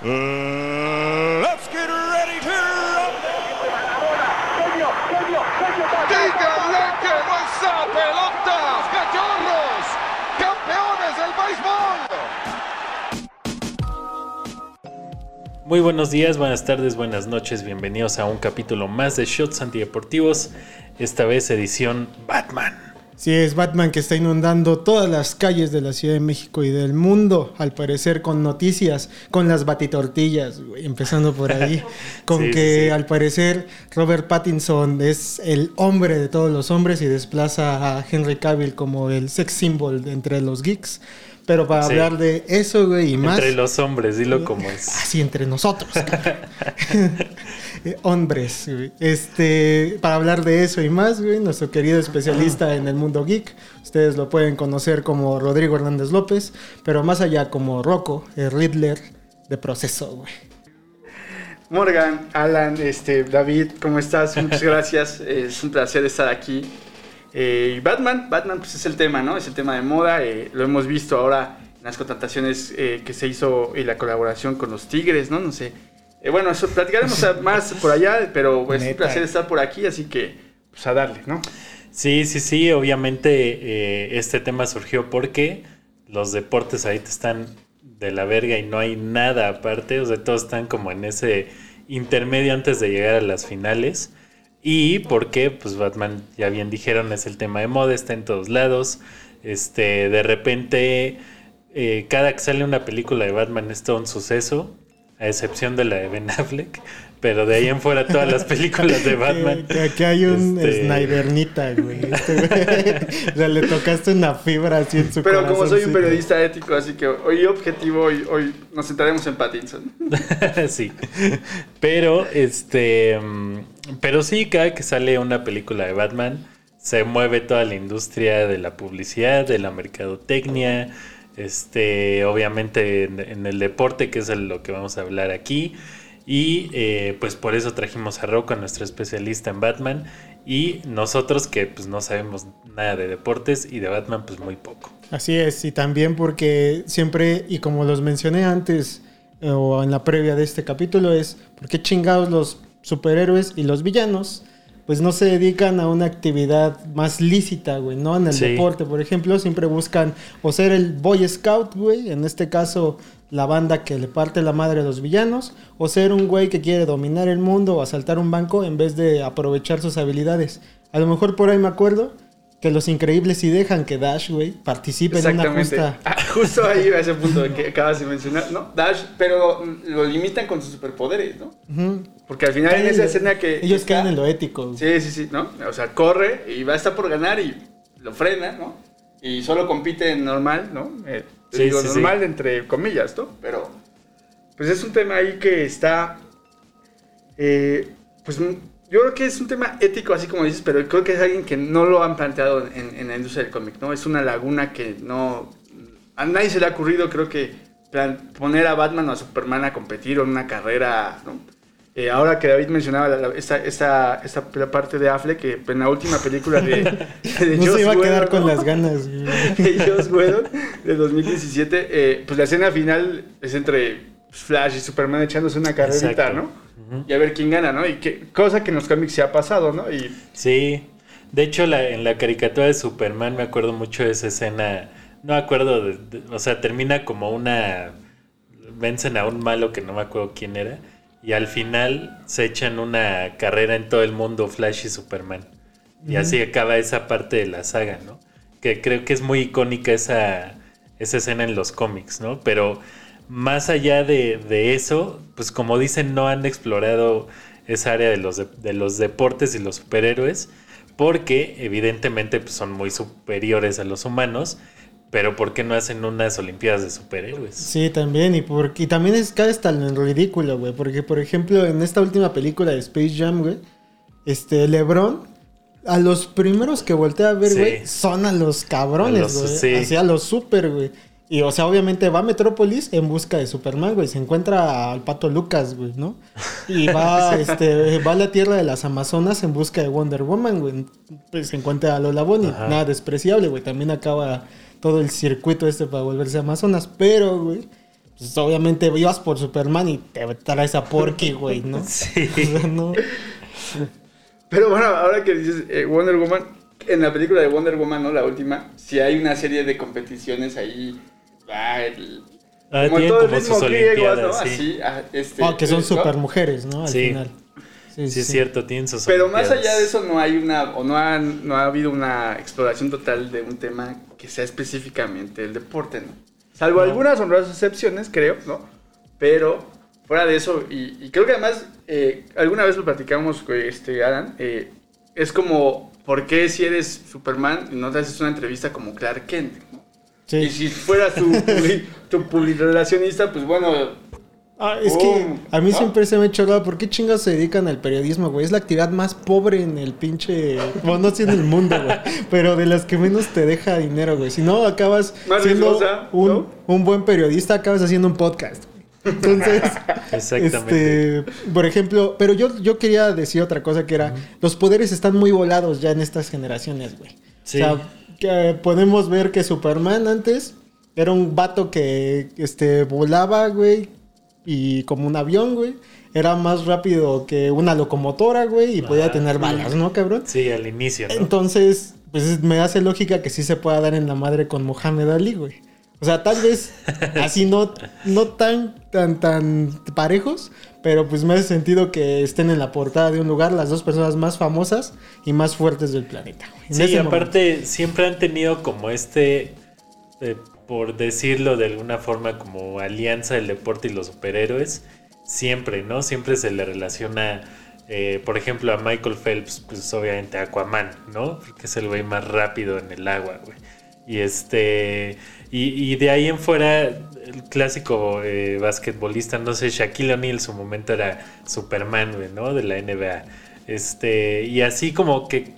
Let's get ready to rumble. ¡Díganle que no esa pelota! ¡Cachorros! ¡Campeones del béisbol! Muy buenos días, buenas tardes, buenas noches, bienvenidos a un capítulo más de Shots Antideportivos, esta vez edición Batman. Sí, es Batman que está inundando todas las calles de la Ciudad de México y del mundo, al parecer con noticias, con las batitortillas, güey, empezando por ahí, con Sí, que sí, al parecer Robert Pattinson es el hombre de todos los hombres y desplaza a Henry Cavill como el sex symbol de entre los geeks. Pero para Sí. hablar de eso, güey, y más... Entre los hombres, dilo como es. Así entre nosotros. Eh, Hombres, güey. Este, para hablar de eso y más, güey, nuestro querido especialista en el mundo geek. Ustedes lo pueden conocer como Rodrigo Hernández López, pero más allá como Rocco, el Riddler de proceso, güey. Morgan, Alan, este, David, ¿cómo estás? Muchas gracias. Es un placer estar aquí. Eh, y Batman, Batman pues es el tema, ¿no? Es el tema de moda. eh, lo hemos visto ahora en las contrataciones eh, que se hizo y la colaboración con los Tigres, ¿no? No sé. Eh, bueno, eso platicaremos más por allá, pero pues, es un placer estar por aquí, así que pues a darle, ¿no? Sí, sí, sí, obviamente eh, este tema surgió porque los deportes ahorita están de la verga y no hay nada aparte, o sea, todos están como en ese intermedio antes de llegar a las finales. Y porque, pues Batman, ya bien dijeron, es el tema de moda, está en todos lados. Este, de repente, eh, cada que sale una película de Batman es todo un suceso, a excepción de la de Ben Affleck. Pero de ahí en fuera todas las películas de Batman. Que, que aquí hay un Este- Snydernita, güey. Este, güey. O sea, le tocaste una fibra así en su Pero como soy un periodista ético, así que hoy objetivo, hoy, hoy nos centraremos en Pattinson. sí. Pero, este. Pero sí, cada que sale una película de Batman, se mueve toda la industria de la publicidad, de la mercadotecnia. Este, obviamente en, el deporte, que es lo que vamos a hablar aquí. Y eh, pues por eso trajimos a Rocco, nuestro especialista en Batman. Y nosotros que pues no sabemos nada de deportes y de Batman pues muy poco. Así es, y también porque siempre, y como los mencioné antes eh, o en la previa de este capítulo, es porque chingados los superhéroes y los villanos, pues no se dedican a una actividad más lícita, güey, ¿no? En el Sí. deporte, por ejemplo, siempre buscan o ser el Boy Scout, güey, en este caso la banda que le parte la madre a los villanos, o ser un güey que quiere dominar el mundo o asaltar un banco en vez de aprovechar sus habilidades. A lo mejor por ahí me acuerdo que los increíbles sí dejan que Dash, güey, participe en una Exactamente. justa. Ah, justo ahí a ese punto que acabas de mencionar, ¿no? Dash, pero mm, lo limitan con sus superpoderes, ¿no? Porque al final en esa lo- escena que... Ellos está- caen en lo ético. Sí, sí, sí, ¿no? O sea, corre y va a estar por ganar y lo frena, ¿no? Y solo compite en normal, ¿no? Eh, Sí, digo, sí, sí. normal entre comillas, ¿no? Pero, pues es un tema ahí que está... eh, pues yo creo que es un tema ético, así como dices, pero creo que es alguien que no lo han planteado en, en la industria del cómic, ¿no? Es una laguna que no... A nadie se le ha ocurrido, creo que, plan- poner a Batman o a Superman a competir en una carrera, ¿no? Eh, ahora que David mencionaba la- la- esta, esta, esta parte de Affleck, que en la última película de, de No se iba a quedar con ¿no? las ganas. güey. de Joss Whedon de 2017, eh, pues la escena final es entre Flash y Superman echándose una carrerita, Exacto. ¿no? Y a ver quién gana, ¿no? Y que, cosa que en los cómics se ha pasado, ¿no? Y Sí, de hecho la, en la caricatura de Superman me acuerdo mucho de esa escena, no me acuerdo, de- de- o sea, termina como una, vencen a un malo que no me acuerdo quién era, y al final se echan una carrera en todo el mundo Flash y Superman. Y así acaba esa parte de la saga, ¿no? Que creo que es muy icónica esa, esa escena en los cómics, ¿no? Pero más allá de, de eso, pues como dicen, no han explorado esa área de los, de, de los deportes y los superhéroes, porque evidentemente pues, son muy superiores a los humanos, pero ¿por qué no hacen unas Olimpiadas de superhéroes? Sí, también. Y, porque, y también es cae hasta en ridículo, güey. Porque, por ejemplo, en esta última película de Space Jam, güey, este, LeBron, a los primeros que voltea a ver, Sí. güey, son a los cabrones, güey. sí. Así a los super, güey. Y, o sea, obviamente va a Metrópolis en busca de Superman, güey. Se encuentra al pato Lucas, güey, ¿no? Y va, este, va a la tierra de las Amazonas en busca de Wonder Woman, güey. Pues se encuentra a Lola Bonnie. Ajá. Nada despreciable, güey. También acaba todo el circuito este para volverse Amazonas. Pero, güey, pues obviamente ibas por Superman y te traes a Porky, güey, ¿no? Sí. O sea, no. Pero bueno, ahora que dices eh, Wonder Woman, en la película de Wonder Woman, ¿no? La última, sí hay una serie de competiciones ahí. Ah, el- Ah, como tienen todo el como ritmo sus griego, ¿no? sí. Así, ah, este, Oh, que son ¿no? super mujeres, ¿no? Al Sí. final. Sí, es cierto, tienen sus Pero más allá de eso no hay una, o no ha, no ha habido una exploración total de un tema que sea específicamente el deporte, ¿no? Salvo No. algunas honrosas excepciones, creo, ¿no? Pero fuera de eso, y, y creo que además, eh, alguna vez lo platicamos, con este, Alan, eh, es como, ¿por qué si eres Superman y no te haces una entrevista como Clark Kent? Y si fueras tu, tu publirelacionista, pues bueno, Ah, es Oh, que a mí ¿no? siempre se me ha hecho raro, ¿por qué chingas se dedican al periodismo, güey? Es la actividad más pobre en el pinche... Bueno, no sé en el mundo, güey. Pero de las que menos te deja dinero, güey. Si no, acabas Más siendo riesgosa, un, ¿no? un buen periodista, acabas haciendo un podcast. güey. Entonces, Exactamente. este, por ejemplo, pero yo, yo quería decir otra cosa que era, los poderes están muy volados ya en estas generaciones, güey. Sí. O sea, que podemos ver que Superman antes era un vato que este, volaba, güey, y como un avión, güey. Era más rápido que una locomotora, güey, y podía Ajá. tener balas, ¿no, cabrón? Sí, al inicio, ¿no? Entonces, pues me hace lógica que sí se pueda dar en la madre con Mohamed Ali, güey. O sea, tal vez así no, no tan, tan, tan parejos, pero pues me hace sentido que estén en la portada de un lugar las dos personas más famosas y más fuertes del planeta. En Sí, ese aparte siempre han tenido como este, eh, por decirlo de alguna forma, como alianza del deporte y los superhéroes. Siempre, ¿no? Siempre se le relaciona, eh, por ejemplo, a Michael Phelps, pues obviamente a Aquaman, ¿no? Porque es el güey más rápido en el agua, güey. Y este. Y, de ahí en fuera, el clásico eh, basquetbolista, no sé, Shaquille O'Neal en su momento era Superman, ¿no? De la NBA. Este. Y así como que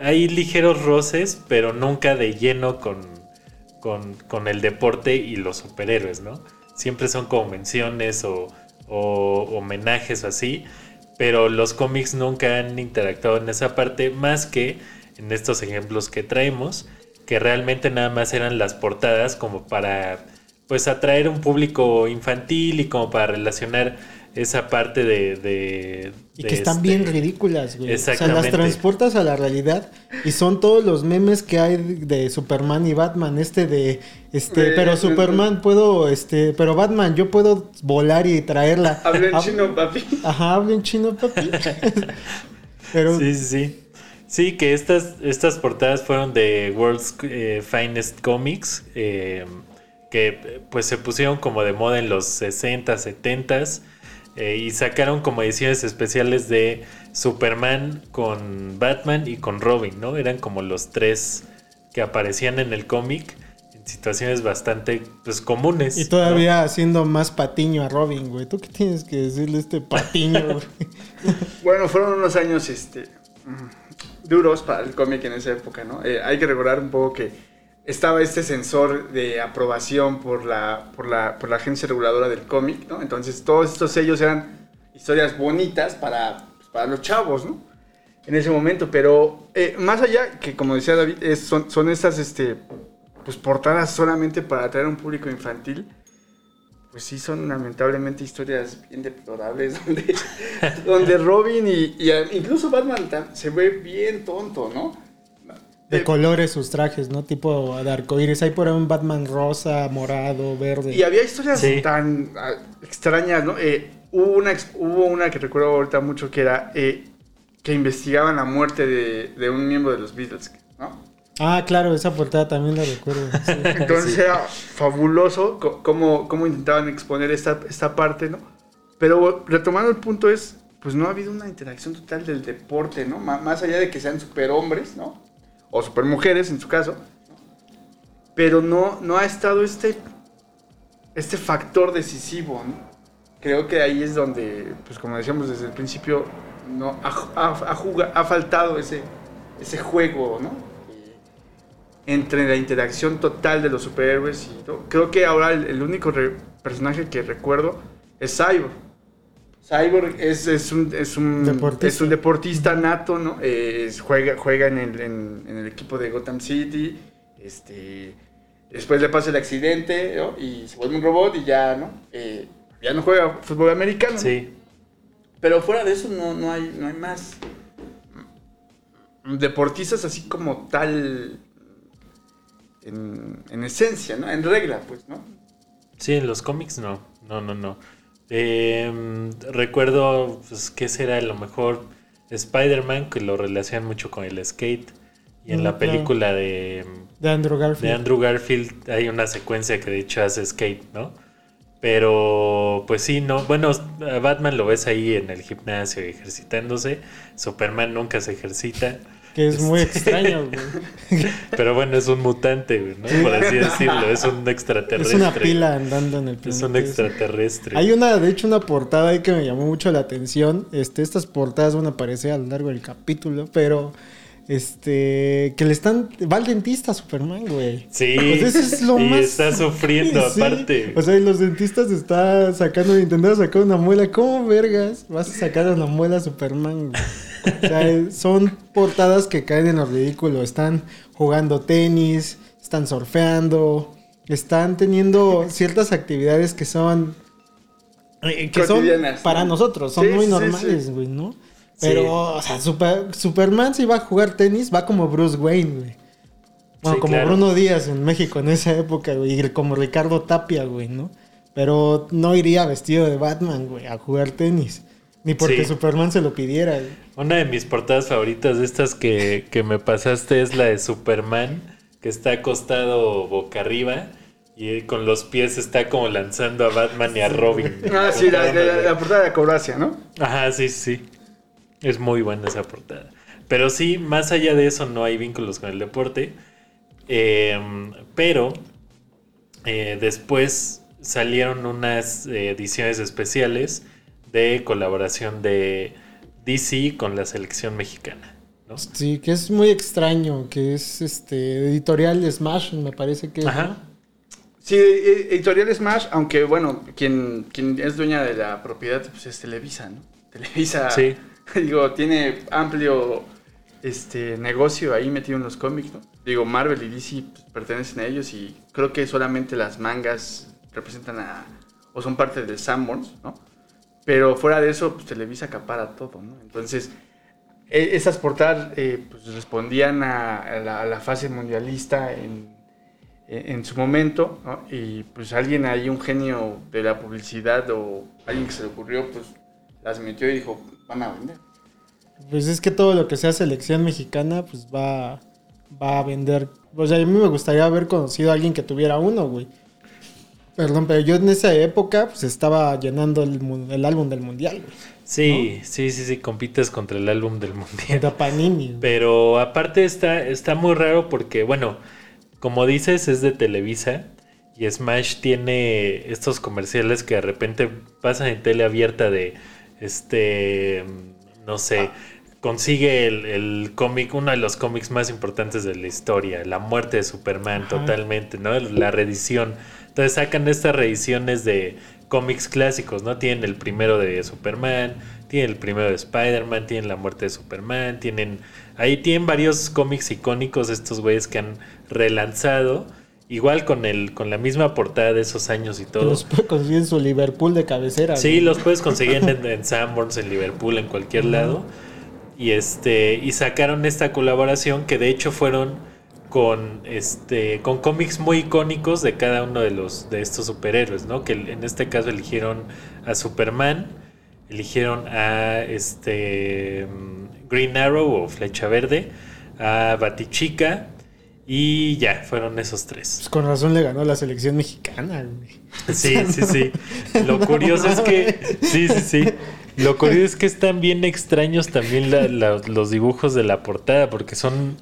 hay ligeros roces, pero nunca de lleno con, con, con el deporte y los superhéroes, ¿no? Siempre son como menciones o, o homenajes o así, pero los cómics nunca han interactuado en esa parte más que en estos ejemplos que traemos, que realmente nada más eran las portadas como para pues atraer un público infantil y como para relacionar esa parte de... de- Y de que están este- bien ridículas, güey. O sea, las Exactamente. transportas a la realidad y son todos los memes que hay de Superman y Batman. Este de, este, pero Superman puedo, este, pero Batman, yo puedo volar y traerla. habla en Ah, chino, papi. Ajá, habla en chino, papi. pero Sí, sí, sí. Sí, que estas, estas portadas fueron de World's eh, Finest Comics, eh, que pues se pusieron como de moda en los 60, 70 eh, y sacaron como ediciones especiales de Superman con Batman y con Robin, ¿no? Eran como los tres que aparecían en el cómic en situaciones bastante pues comunes. y ¿no? todavía haciendo más patiño a Robin, güey. ¿Tú qué tienes que decirle a este patiño, güey? Bueno, fueron unos años este, mm, duros para el cómic en esa época, ¿no? Eh, hay que recordar un poco que estaba este sensor de aprobación por la, por la, por la agencia reguladora del cómic, ¿no? Entonces todos estos sellos eran historias bonitas para, pues, para los chavos, ¿no? En ese momento, pero eh, más allá, que como decía David, es- son, son estas este, pues, portadas solamente para atraer a un público infantil. Pues sí, son lamentablemente historias bien deplorables donde, donde Robin y, incluso Batman se ve bien tonto, ¿no? De colores sus trajes, ¿no? Tipo de arcoíris. Hay por ahí un Batman rosa, morado, verde. Y había historias Sí. tan ah, extrañas, ¿no? Eh, hubo, una, ex- hubo una que recuerdo ahorita mucho que era eh, que investigaban la muerte de, de un miembro de los Beatles. Ah, claro, esa portada también la recuerdo. sí. Entonces era fabuloso cómo, cómo intentaban exponer esta, esta parte, ¿no? Pero retomando el punto es, pues no ha habido una interacción total del deporte, ¿no? Má- más allá de que sean superhombres, ¿no? O supermujeres en su caso, ¿no? Pero no, no ha estado este, este factor decisivo, ¿no? Creo que ahí es donde, pues como decíamos desde el principio, no ha, ha- ha faltado ese, ese juego, ¿no? Entre la interacción total de los superhéroes y todo. Creo que ahora el, el único personaje que recuerdo es Cyborg. Cyborg es, es, un, es, un, Deportista. es un deportista nato, ¿no? Eh, es- juega, juega en, el, en- en el equipo de Gotham City. Este, Después le pasa el accidente ¿no? y se vuelve un robot y ya, ¿no? Eh, ya no juega fútbol americano. ¿no? Sí. Pero fuera de eso no, no, hay, no hay más deportistas así como tal en, en esencia, ¿no? En regla, pues, ¿no? Sí, en los cómics no. No, no, no. Eh, recuerdo, pues, ¿qué será? A lo mejor Spider-Man, que lo relacionan mucho con el skate. Y en Mm, la claro. película de, De Andrew Garfield. de Andrew Garfield hay una secuencia que de hecho hace skate, ¿no? Pero, pues sí, no. Bueno, a Batman lo ves ahí en el gimnasio ejercitándose. Superman nunca se ejercita. Que es muy extraño, güey. Pero bueno, es un mutante, güey, ¿no? Por así decirlo. Es un Es extraterrestre. una pila andando en el Es un planeta extraterrestre. Hay una, de hecho, una portada ahí que me llamó mucho la atención. Este, estas portadas van a aparecer a lo largo del capítulo, pero este que le están va al dentista a Superman, güey. Sí. Pues eso es lo y más está sufriendo Sí. aparte. O sea, y los dentistas está sacando intentando sacar una muela, ¿cómo vergas? Vas a sacar una muela a Superman. güey? O sea, eh, son portadas que caen en lo ridículo, están jugando tenis, están surfeando, están teniendo ciertas actividades que son eh, que son para ¿no? nosotros, son Sí, muy normales, sí. güey, ¿no? Sí. Pero, o sea, Super- Superman si va a jugar tenis, va como Bruce Wayne, güey. Bueno, Sí, como claro. Bruno Díaz en México en esa época, güey, y como Ricardo Tapia, güey, ¿no? Pero no iría vestido de Batman, güey, a jugar tenis. Ni porque Sí. Superman se lo pidiera. Una de mis portadas favoritas de estas que, que me pasaste es la de Superman, que está acostado boca arriba y con los pies está como lanzando a Batman y a Robin. Ah, sí, la, la- la portada de Acrobacia, ¿no? Ajá, sí, sí. Es muy buena esa portada. Pero sí, más allá de eso no hay vínculos con el deporte. Eh, pero eh, después salieron unas eh, ediciones especiales de colaboración de DC con la selección mexicana. ¿no? Sí, que es muy extraño, que es este editorial Smash, me parece que es, Ajá. ¿no? Sí, e- Editorial Smash, aunque bueno, quien, quien es dueña de la propiedad pues es Televisa, ¿no? Televisa, Sí. digo, tiene amplio este negocio ahí metido en los cómics, ¿no? Digo, Marvel y DC pues, pertenecen a ellos y creo que solamente las mangas representan a, o son parte de Sanborns, ¿no? Pero fuera de eso, pues Televisa acapara todo, ¿no? Entonces, e- esas portadas eh, pues, respondían a, a la, a la fase mundialista en, en su momento, ¿no? Y pues alguien ahí, un genio de la publicidad o alguien que se le ocurrió, pues las metió y dijo, van a vender. Pues es que todo lo que sea selección mexicana, pues va, va a vender. O sea, a mí me gustaría haber conocido a alguien que tuviera uno, güey. Perdón, pero yo en esa época, pues estaba llenando el, el álbum del mundial. Sí, sí, sí, sí, compites contra el álbum del mundial. De Panini. Pero aparte está, está muy raro porque, bueno, como dices, es de Televisa. Y Smash tiene estos comerciales que de repente pasan en tele abierta de, este, no sé, consigue el, el cómic, uno de los cómics más importantes de la historia, La muerte de Superman, Ajá. totalmente, ¿no? La reedición. Entonces sacan estas reediciones de cómics clásicos, ¿no? Tienen el primero de Superman, tienen el primero de Spider-Man, tienen la muerte de Superman, tienen... Ahí tienen varios cómics icónicos estos güeyes que han relanzado, igual con el con la misma portada de esos años y todo. los puede conseguir en su Liverpool de cabecera. Sí, los puedes conseguir en, en Sanborns, en Liverpool, en cualquier lado. Y este y sacaron esta colaboración que de hecho fueron con este con cómics muy icónicos de cada uno de los de estos superhéroes, ¿no? Que en este caso eligieron a Superman, eligieron a este mm, Green Arrow o Flecha Verde, a Batichica y ya, fueron esos tres. Pues con razón le ganó la selección mexicana, güey. Sí, sí, sí. Lo curioso es que. Sí, sí, sí. Lo curioso es que están bien extraños también la- la- los dibujos de la portada, porque son.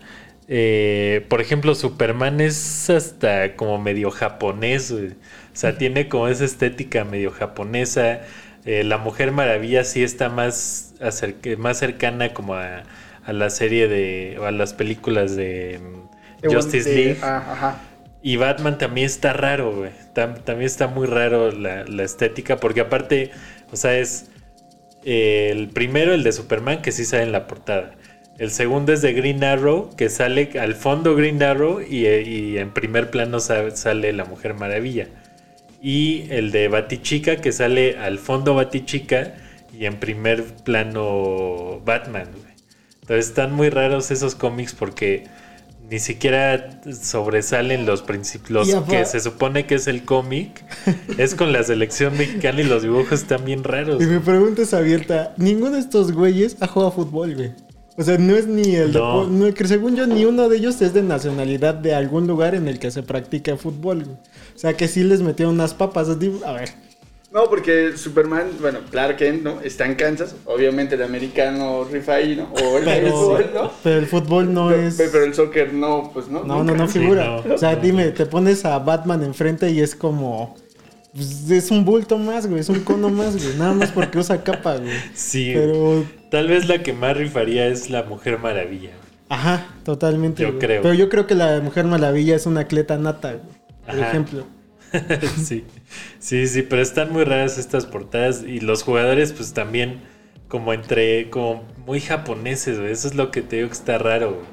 Eh, por ejemplo, Superman es hasta como medio japonés. güey. O sea, tiene como esa estética medio japonesa. Eh, la Mujer Maravilla sí está más, acerca- más cercana como a, a la serie de. o a las películas de mm, Justice De- League. ah, ajá. Y Batman también está raro, güey. Tam- también está muy raro la, la estética, porque aparte, o sea, es eh, el primero, el de Superman, que sí sale en la portada. El segundo es de Green Arrow, que sale al fondo Green Arrow y, y en primer plano sa- sale la Mujer Maravilla. Y el de Batichica, que sale al fondo Batichica y en primer plano Batman. Entonces están muy raros esos cómics porque ni siquiera sobresalen los principios que se supone que es el cómic. es con la selección mexicana y los dibujos están bien raros. Y mi pregunta es abierta. Ninguno de estos güeyes ha jugado fútbol, güey. O sea, no es ni el... No. no, que según yo, ni uno de ellos es de nacionalidad de algún lugar en el que se practica fútbol. O sea, que sí les metieron unas papas. A ver. No, porque Superman, bueno, Clark Kent, ¿no? Está en Kansas. Obviamente el americano rifa ahí, ¿no? O el Pero, fútbol, ¿no? pero el fútbol no Pero- es... Pero el soccer no, pues no. No, no, nunca. no Sí, figura. no. o sea, dime, te pones a Batman enfrente y es como... pues, es un bulto más, güey. Es un cono más, güey. Nada más porque usa capa, güey. Sí, Pero... tal vez la que más rifaría es la Mujer Maravilla. Ajá, totalmente. Yo güey. creo. Pero yo creo que la Mujer Maravilla es una atleta nata, güey. Por Ajá. ejemplo. sí, sí, sí, pero están muy raras estas portadas y los jugadores pues también como entre, como muy japoneses, güey. Eso es lo que te digo que está raro, güey.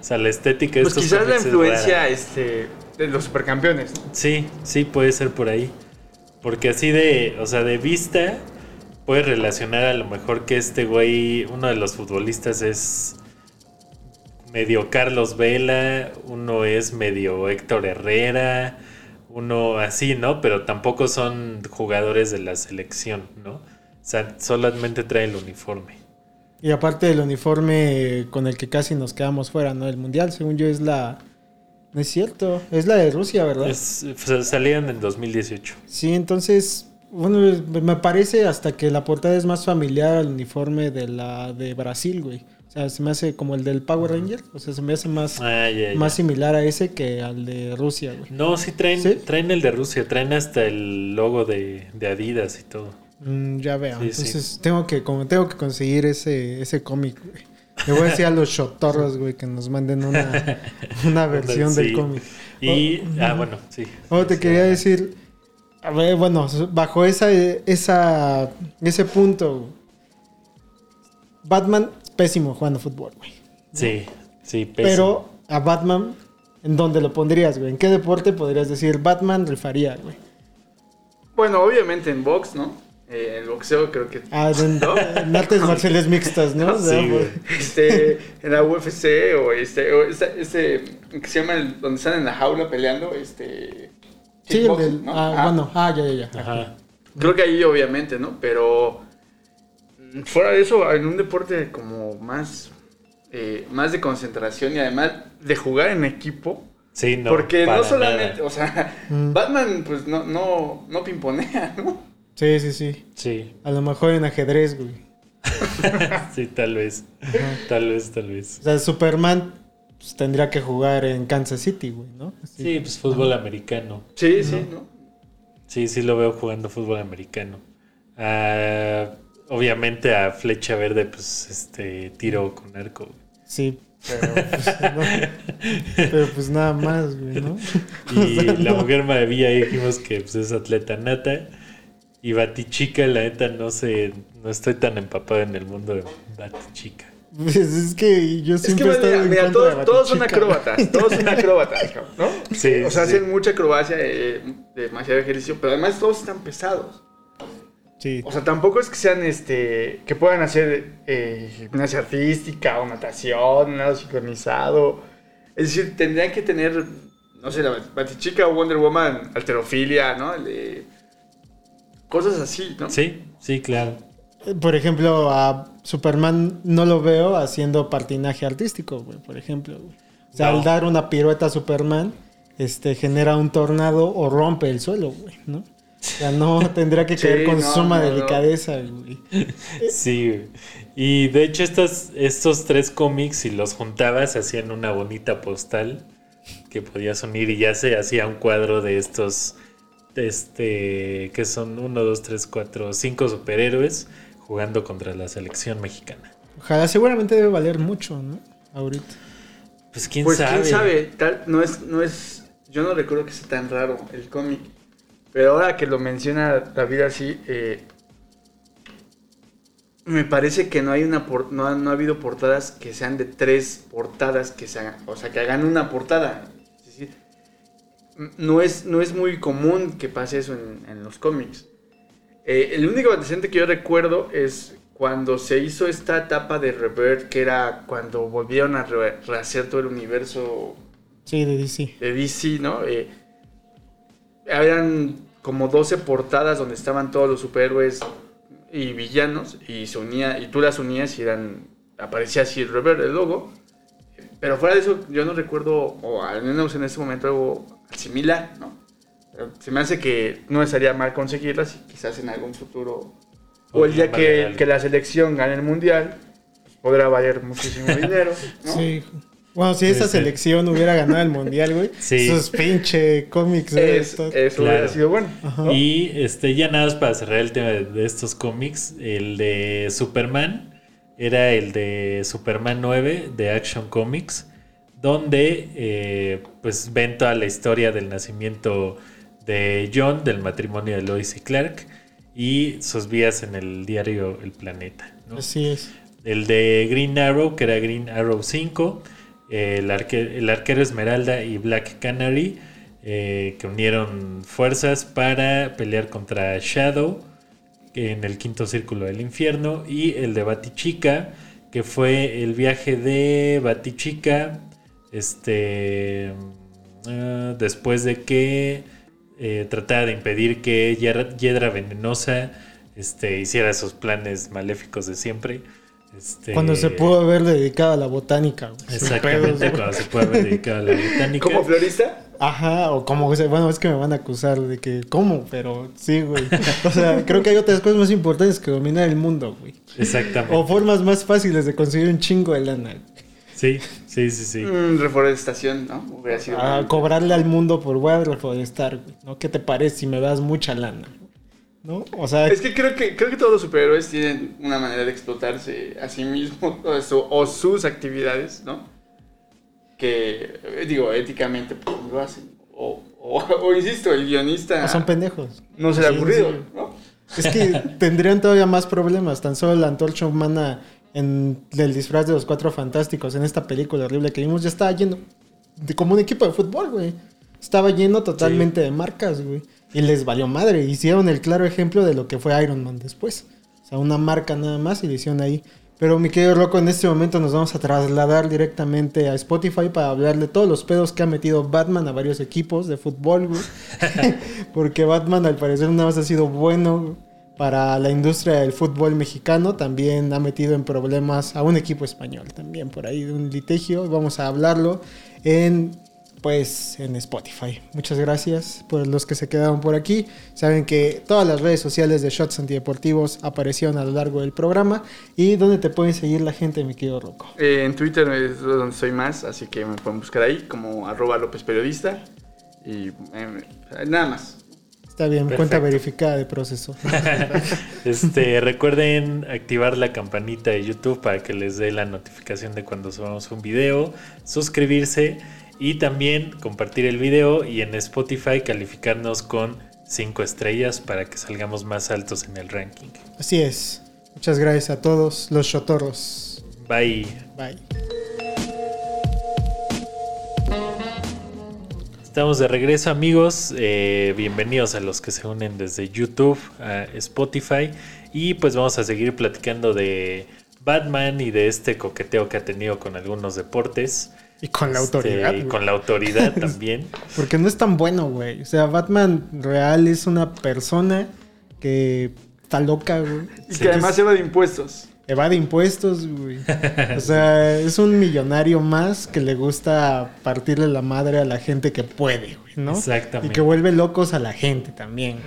O sea, la estética de Pues estos quizás la es influencia este, de los supercampeones, ¿no? Sí, sí, puede ser por ahí. Porque así de, o sea, de vista, puedes relacionar a lo mejor que este güey, uno de los futbolistas es medio Carlos Vela, uno es medio Héctor Herrera, uno así, ¿no? Pero tampoco son jugadores de la selección, ¿no? O sea, solamente trae el uniforme. Y aparte del uniforme con el que casi nos quedamos fuera, ¿no? El mundial, según yo, es la. No es cierto. Es la de Rusia, ¿verdad? Es- sea, salieron en 2018. Sí, entonces. Bueno, me parece hasta que la portada es más familiar al uniforme de la de Brasil, güey. O sea, se me hace como el del Power Ranger. O sea, se me hace más, Ah, ya, ya. más similar a ese que al de Rusia, güey. No, sí traen, ¿Sí? traen el de Rusia, traen hasta el logo de, de Adidas y todo. Mm, ya veo. Sí, Entonces tengo que como tengo que conseguir ese, ese cómic, güey. Le voy a decir a los chotorros, güey, que nos manden una, una versión del cómic. Y, Oh, ah, bueno, sí. Oh, te quería decir, bueno, bajo esa, esa, ese punto, Batman es pésimo jugando fútbol, güey. Sí, sí, pésimo. Pero a Batman, ¿en dónde lo pondrías, güey? ¿En qué deporte podrías decir Batman rifaría, güey? Bueno, obviamente en box, ¿no? Eh, el boxeo creo que... Ah, en, en artes marciales mixtas, ¿no? Sí, güey. Este, en la UFC o este, o este, este que se llama el, donde están en la jaula peleando, este... Sí, el del, ¿no? ah, Ah, bueno, ah, ya, ya, ya. Ajá. Creo que ahí obviamente, ¿no? Pero mm, fuera de eso, en un deporte como más, eh, más de concentración y además de jugar en equipo, Sí, no. porque no solamente, nada. o sea, Mm. Batman pues no, no, no pimponea, ¿no? Sí, sí, sí. Sí, A lo mejor en ajedrez, güey. sí, tal vez. Tal vez, tal vez. O sea, Superman pues, tendría que jugar en Kansas City, güey, ¿no? Así. Sí, pues fútbol americano. Sí, sí, ¿no? Sí, sí lo veo jugando fútbol americano. Ah, obviamente a flecha verde, pues, este, tiro con arco. güey. Sí, pero pues, no. pero pues nada más, güey, ¿no? Y O sea, la no. Mujer Maravilla ahí dijimos que pues, es atleta nata. Y Batichica, la neta, no sé, no estoy tan empapado en el mundo de Batichica. Pues es que yo Es que siempre he estado mira, en mira, contra de todos, son acróbatas, todos son acróbatas, cabrón, ¿no? Sí, O sea, sí. hacen mucha acrobacia, eh, demasiado ejercicio, pero además todos están pesados. Sí. O sea, tampoco es que sean, este, que puedan hacer eh, gimnasia artística o natación, nada sincronizado. Es decir, tendrían que tener, no sé, la Batichica o Wonder Woman, alterofilia, ¿no? Le- cosas así, ¿no? Sí, sí, claro. Por ejemplo, a Superman no lo veo haciendo patinaje artístico, güey, por ejemplo. güey. O sea, No. al dar una pirueta a Superman, este, genera un tornado o rompe el suelo, güey, ¿no? O sea, no tendría que Sí, caer con no, suma no. delicadeza, güey. Sí, güey. Y de hecho estos, estos tres cómics, si los juntabas, hacían una bonita postal que podías unir y ya se hacía un cuadro de estos, este, que son uno, dos, tres, cuatro, cinco superhéroes jugando contra la selección mexicana. Ojalá, seguramente debe valer mucho, ¿no? Ahorita. Pues quién pues sabe. quién sabe, tal, no es, no es, yo no recuerdo que sea tan raro el cómic, pero ahora que lo menciona David así, eh, me parece que no hay una por- no, ha, no ha habido portadas que sean de tres portadas que se hagan, o sea, que hagan una portada. Es decir, no es, no es muy común que pase eso en, en los cómics. Eh, el único antecedente que yo recuerdo es cuando se hizo esta etapa de Revert, que era cuando volvieron a re- rehacer todo el universo Sí, de DC. de DC, ¿no? Eh, eran como 12 portadas donde estaban todos los superhéroes y villanos y se unía y tú las unías y eran aparecía así el Rever, el logo. Pero fuera de eso yo no recuerdo o al menos en este momento algo similar, ¿no? Se me hace que no estaría mal conseguirlas y quizás en algún futuro o el día que, que la selección gane el mundial pues, podrá valer muchísimo dinero, ¿no? Sí. Bueno, si esa Sí, sí. selección hubiera ganado el mundial, güey. Sí. Esos pinche cómics, güey. Es- estos- eso Claro. hubiera sido bueno. ¿no? Y este, ya nada más para cerrar el tema de, de estos cómics, el de Superman era el de Superman 9 de Action Comics, donde eh, pues ven toda la historia del nacimiento de John, del matrimonio de Lois y Clark, y sus vías en el diario El Planeta. ¿no? Así es. El de Green Arrow, que era Green Arrow 5. El, arque- el arquero Esmeralda y Black Canary, eh, que unieron fuerzas para pelear contra Shadow en el quinto círculo del infierno. Y el de Batichica, que fue el viaje de Batichica. Este. ah, después de que eh, tratara de impedir que Hiedra Venenosa este, hiciera sus planes maléficos de siempre. Este, Cuando se pudo haber dedicado a la botánica, Exactamente, cuando se puede haber dedicado a la botánica. Como florista, Ajá, o como, bueno, es que me van a acusar de que, ¿cómo? Pero sí, güey. O sea, creo que hay otras cosas más importantes que dominar el mundo, güey. Exactamente. O formas más fáciles de conseguir un chingo de lana. Sí, sí, sí, sí. mm, reforestación, ¿no? Hubiera sido. A cobrarle al mundo por voy a reforestar. ¿No? ¿Qué te parece si me das mucha lana? ¿No? O sea, Es que creo que creo que todos los superhéroes tienen una manera de explotarse a sí mismos o, su- o sus actividades, ¿no? Que, eh, digo, éticamente pues, lo hacen. O, o, o, insisto, el guionista o son pendejos. no se le ha Sí, ocurrido, sí. ¿no? Es que tendrían todavía más problemas. Tan solo la antorcha humana en el disfraz de los cuatro fantásticos en esta película horrible que vimos ya estaba lleno de como un equipo de fútbol, güey. Estaba lleno totalmente de marcas, güey. Y les valió madre. Hicieron el claro ejemplo de lo que fue Iron Man después. O sea, una marca nada más y le hicieron ahí. Pero mi querido Rocco, en este momento nos vamos a trasladar directamente a Spotify para hablar de todos los pedos que ha metido Batman a varios equipos de fútbol, güey. Porque Batman al parecer nada más ha sido bueno para la industria del fútbol mexicano. También ha metido en problemas a un equipo español también por ahí de un litigio. Vamos a hablarlo en pues en Spotify. Muchas gracias por los que se quedaron por aquí. Saben que todas las redes sociales de Shots Antideportivos aparecieron a lo largo del programa. ¿Y dónde te pueden seguir la gente, mi querido Rocco? Eh, en Twitter es donde soy más, así que me pueden buscar ahí como arroba López Periodista. Y eh, nada más. Está bien, Perfecto. cuenta verificada de proceso. Este, recuerden activar la campanita de YouTube para que les dé la notificación de cuando subamos un video, suscribirse y también compartir el video y en Spotify calificarnos con 5 estrellas para que salgamos más altos en el ranking. Así es. Muchas gracias a todos los chotorros. Bye. Bye. Estamos de regreso amigos, Eh, bienvenidos a los que se unen desde YouTube a Spotify y pues vamos a seguir platicando de Batman y de este coqueteo que ha tenido con algunos deportes. Y con la Este, autoridad. y con la autoridad también. Porque no es tan bueno, güey. O sea, Batman real es una persona que está loca, güey. Y Sí, que además es- se va de impuestos. Evade impuestos, güey. O sea, es un millonario más que le gusta partirle la madre a la gente que puede, güey, ¿no? Exactamente. Y que vuelve locos a la gente también.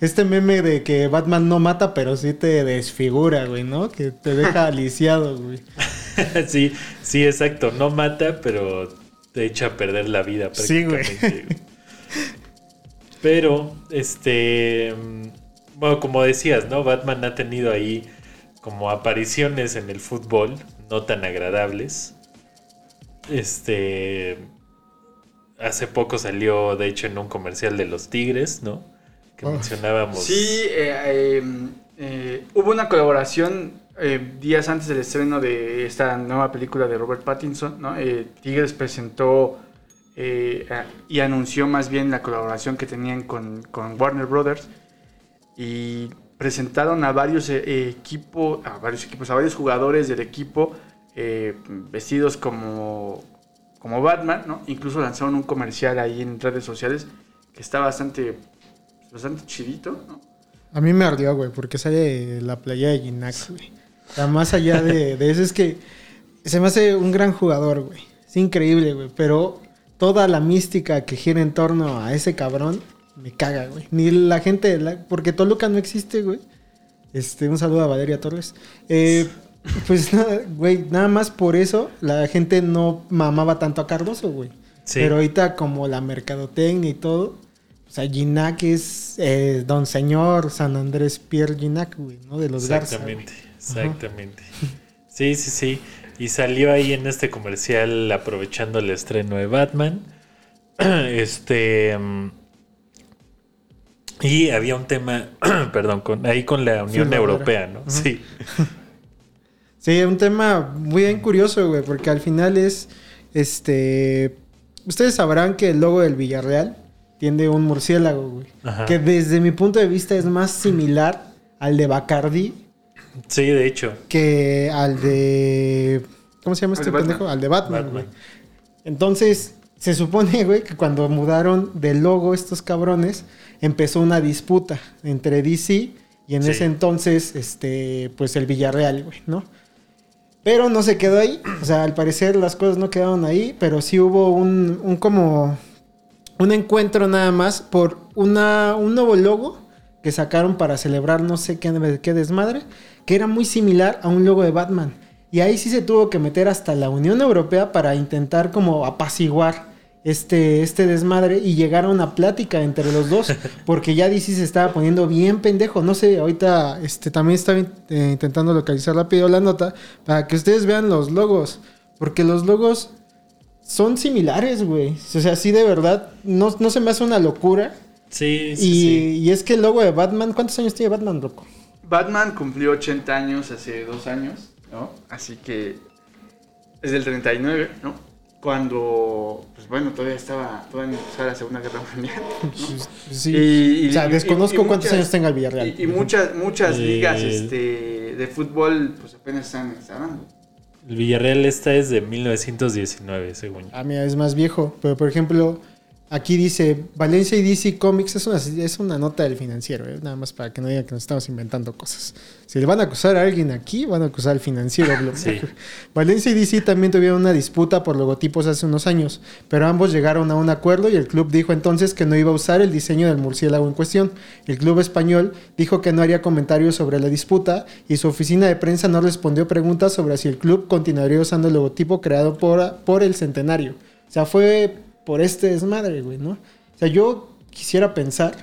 Este meme de que Batman no mata, pero sí te desfigura, güey, ¿no? Que te deja aliciado, güey. sí, sí, exacto. No mata, pero te echa a perder la vida Sí, güey. prácticamente. Pero, este. mm, Bueno, como decías, ¿no? Batman ha tenido ahí como apariciones en el fútbol no tan agradables. Este. Hace poco salió, de hecho, en un comercial de los Tigres, ¿no? Que Oh. mencionábamos. Sí, eh, eh, eh, hubo una colaboración eh, días antes del estreno de esta nueva película de Robert Pattinson, ¿no? Eh, Tigres presentó eh, y anunció más bien la colaboración que tenían con, con Warner Brothers y presentaron a varios eh, equipos, a varios equipos, a varios jugadores del equipo eh, vestidos como, como Batman, ¿no? Incluso lanzaron un comercial ahí en redes sociales que está bastante, bastante chidito, ¿no? A mí me ardió, güey, porque sale la playa de Ginac, güey. O sea, más allá de, de eso es que se me hace un gran jugador, güey. Es increíble, güey. Pero toda la mística que gira en torno a ese cabrón me caga, güey. Ni la gente, la- porque Toluca no existe, güey. Este, un saludo a Valeria Torres. Eh, pues nada, güey, nada más por eso la gente no mamaba tanto a Cardoso, güey. Sí. Pero ahorita como la mercadotecnia y todo, o sea, Ginac es eh, Don Señor San Andrés Pierre Ginac, güey, ¿no? De los Garza. Exactamente, exactamente. Sí, sí, sí. Y salió ahí en este comercial aprovechando el estreno de Batman. Este. mm, Y había un tema, perdón, con, ahí con la Unión. Europea, ¿no? Sí. Sí, un tema muy bien curioso, güey, porque al final es, este, ustedes sabrán que el logo del Villarreal tiene un murciélago, güey, Ajá. que desde mi punto de vista es más similar al de Bacardi Sí, de hecho. que al de, ¿cómo se llama este de pendejo? Al de Batman, Batman. güey. Entonces, se supone, güey, que cuando mudaron del logo estos cabrones, empezó una disputa entre DC y en Sí. ese entonces, este, pues el Villarreal, güey, ¿no? Pero no se quedó ahí. O sea, al parecer las cosas no quedaron ahí, pero sí hubo un, un como un encuentro nada más por una, un nuevo logo que sacaron para celebrar no sé qué, qué desmadre, que era muy similar a un logo de Batman. Y ahí sí se tuvo que meter hasta la Unión Europea para intentar como apaciguar este, este desmadre y llegar a una plática entre los dos, porque ya DC se estaba poniendo bien pendejo. No sé, ahorita este, también estaba eh, intentando localizar rápido la nota para que ustedes vean los logos, porque los logos son similares, güey. O sea, sí de verdad, no, no se me hace una locura. Sí, y, sí, sí. y es que el logo de Batman, ¿cuántos años tiene Batman, loco? Batman cumplió 80 años hace dos años, ¿no? Así que es del 39, ¿no? Cuando, pues bueno, todavía estaba, todavía no empezaba la Segunda Guerra Mundial. ¿no? Sí. Y- y- o sea, desconozco y cuántos muchas- años tenga el Villarreal. Y, y muchas, muchas Eh, ligas este, de fútbol, pues apenas están instalando. El Villarreal está es de 1919, según yo. Ah, mira, es más viejo. Pero, por ejemplo, aquí dice Valencia y DC Comics es una, es una nota del financiero, ¿eh? nada más para que no digan que nos estamos inventando cosas. Si le van a acusar a alguien aquí, van a acusar al financiero. Sí. Valencia y DC también tuvieron una disputa por logotipos hace unos años, pero ambos llegaron a un acuerdo y el club dijo entonces que no iba a usar el diseño del murciélago en cuestión. El club español dijo que no haría comentarios sobre la disputa y su oficina de prensa no respondió preguntas sobre si el club continuaría usando el logotipo creado por, por el centenario. O sea, fue por este desmadre, güey, ¿no? O sea, yo quisiera pensar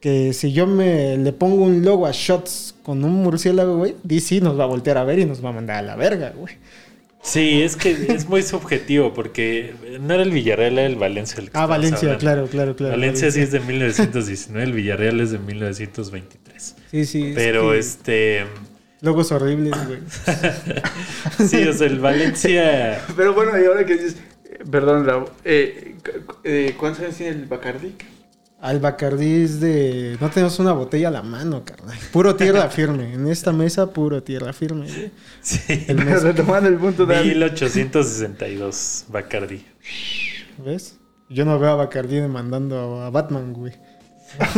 que si yo me le pongo un logo a Shots con un murciélago, güey, DC nos va a voltear a ver y nos va a mandar a la verga, güey. Sí, es que es muy subjetivo porque no era el Villarreal, era el Valencia. el que Ah, Valencia, hablando. claro, claro, claro. Valencia sí es de 1919, el Villarreal es de 1923. Sí, sí. es Pero que este. Logos horribles, güey. Sí, o sea, el Valencia. Pero bueno, y ahora que dices, perdón, Raúl, eh, eh, ¿cuántos años tiene el Bacardi? Al Bacardí es de... No tenemos una botella a la mano, carnal. Puro tierra firme. En esta mesa, puro tierra firme, güey. Sí, El mes, Retomando el punto de 1862, Bacardi. ¿Ves? Yo no veo a Bacardí demandando a Batman, güey.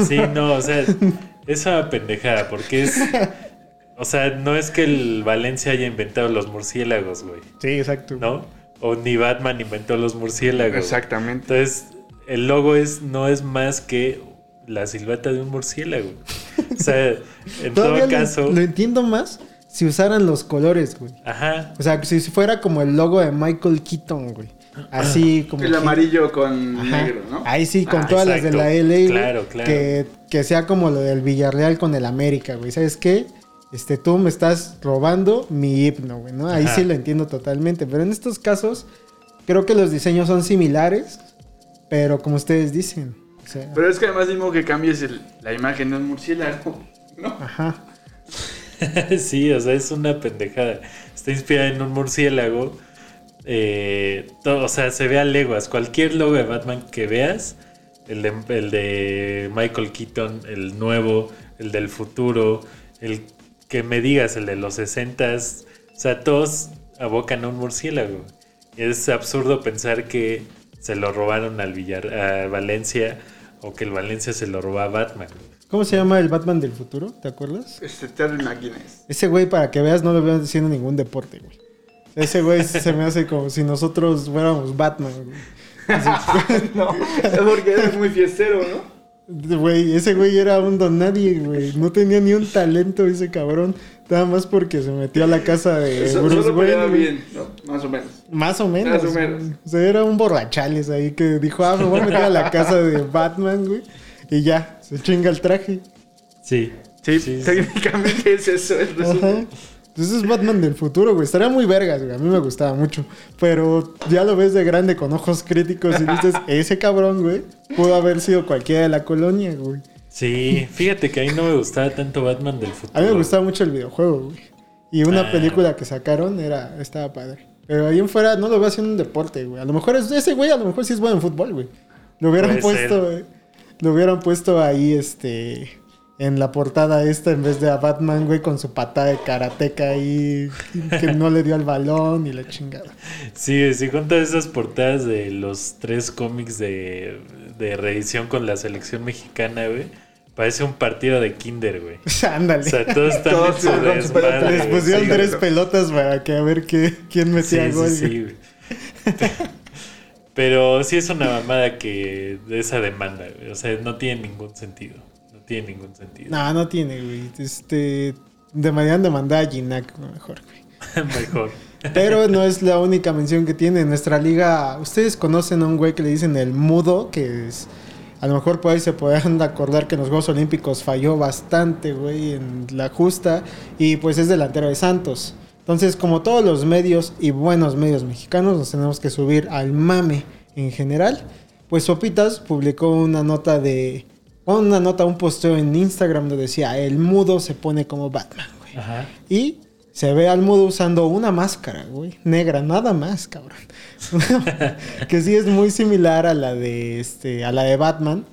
Sí, no, o sea, es una pendejada porque es. O sea, no es que el Valencia haya inventado los murciélagos, güey. Sí, exacto. ¿No? O ni Batman inventó los murciélagos. Exactamente. Entonces, el logo es, no es más que la silueta de un murciélago. O sea, en todo caso. Lo entiendo más si usaran los colores, güey. Ajá. O sea, si fuera como el logo de Michael Keaton, güey. Así como... El que- amarillo con Ajá. negro, ¿no? Ahí sí, con Ah, todas las de la. LA, Claro, claro. Que, que sea como lo del Villarreal con el América, güey. ¿Sabes qué? Este, tú me estás robando mi himno, güey, ¿no? Ahí Ajá. sí lo entiendo totalmente. Pero en estos casos, creo que los diseños son similares, pero como ustedes dicen. O sea, Pero es que además mismo que cambies el- la imagen de un murciélago, ¿no? ajá. sí, o sea, es una pendejada. Está inspirada en un murciélago. Eh, todo, o sea, se ve a leguas. Cualquier logo de Batman que veas, el de, el de Michael Keaton, el nuevo, el del futuro, el que me digas, el de los 60s, o sea, todos abocan a un murciélago. Es absurdo pensar que se lo robaron al Villar, a Valencia o que el Valencia se lo robó a Batman. ¿Cómo se llama el Batman del futuro? ¿Te acuerdas? Este Terry McGuinness. Ese güey, para que veas, no lo veo haciendo ningún deporte, güey. Ese güey se me hace como si nosotros fuéramos Batman, güey. no, porque eres muy fiestero, ¿no? Güey, ese güey era un don nadie, güey. No tenía ni un talento ese cabrón. Nada más porque se metió a la casa de Eso Bruce Wayne. bien, ¿no? Más o menos. Más o menos. Más o menos. O sea, era un borrachales ahí que dijo, ah, me voy a meter a la casa de Batman, güey. Y ya, se chinga el traje. Sí. Sí, sí, sí. técnicamente es eso el. Entonces es Batman del futuro, güey. Estaría muy vergas, güey. A mí me gustaba mucho. Pero ya lo ves de grande con ojos críticos y dices, ese cabrón, güey, pudo haber sido cualquiera de la colonia, güey. Sí, fíjate que a mí no me gustaba tanto Batman del futuro. A mí me gustaba mucho el videojuego, güey. Y una Ah. película que sacaron era estaba padre. Pero ahí en fuera no lo veo haciendo un deporte, güey. A lo mejor es, ese güey a lo mejor sí es bueno en fútbol, güey. Lo hubieran Puede puesto, güey. Lo hubieran puesto ahí, este... En la portada esta, en vez de a Batman, güey, con su patada de karateca ahí, que no le dio al balón y la chingada. Sí, si juntas esas portadas de los tres cómics de, de reedición con la selección mexicana, güey, parece un partido de kinder, güey. Ándale. O sea, todos están Todos en su con su pelota. desmadre, Les pusieron Sí, tres pelotas para que a ver qué, quién Sí, metía sí, gol. sí, güey. Pero sí es una mamada que de esa demanda, güey. O sea, no tiene ningún sentido. Tiene ningún sentido. No, no tiene, güey. Este. Deberían de mandar a Ginac mejor, güey. Mejor. Pero no es la única mención que tiene en nuestra liga. Ustedes conocen a un güey que le dicen el mudo, que es. A lo mejor por ahí se podrán acordar que en los Juegos Olímpicos falló bastante, güey, en la justa. Y pues es delantero de Santos. Entonces, como todos los medios y buenos medios mexicanos, nos tenemos que subir al mame en general. Pues Sopitas publicó una nota de. Una nota, un posteo en Instagram donde decía: El mudo se pone como Batman, güey. Ajá. Y se ve al mudo usando una máscara, güey. Negra, nada más, cabrón. que sí es muy similar a la de este. a la de Batman.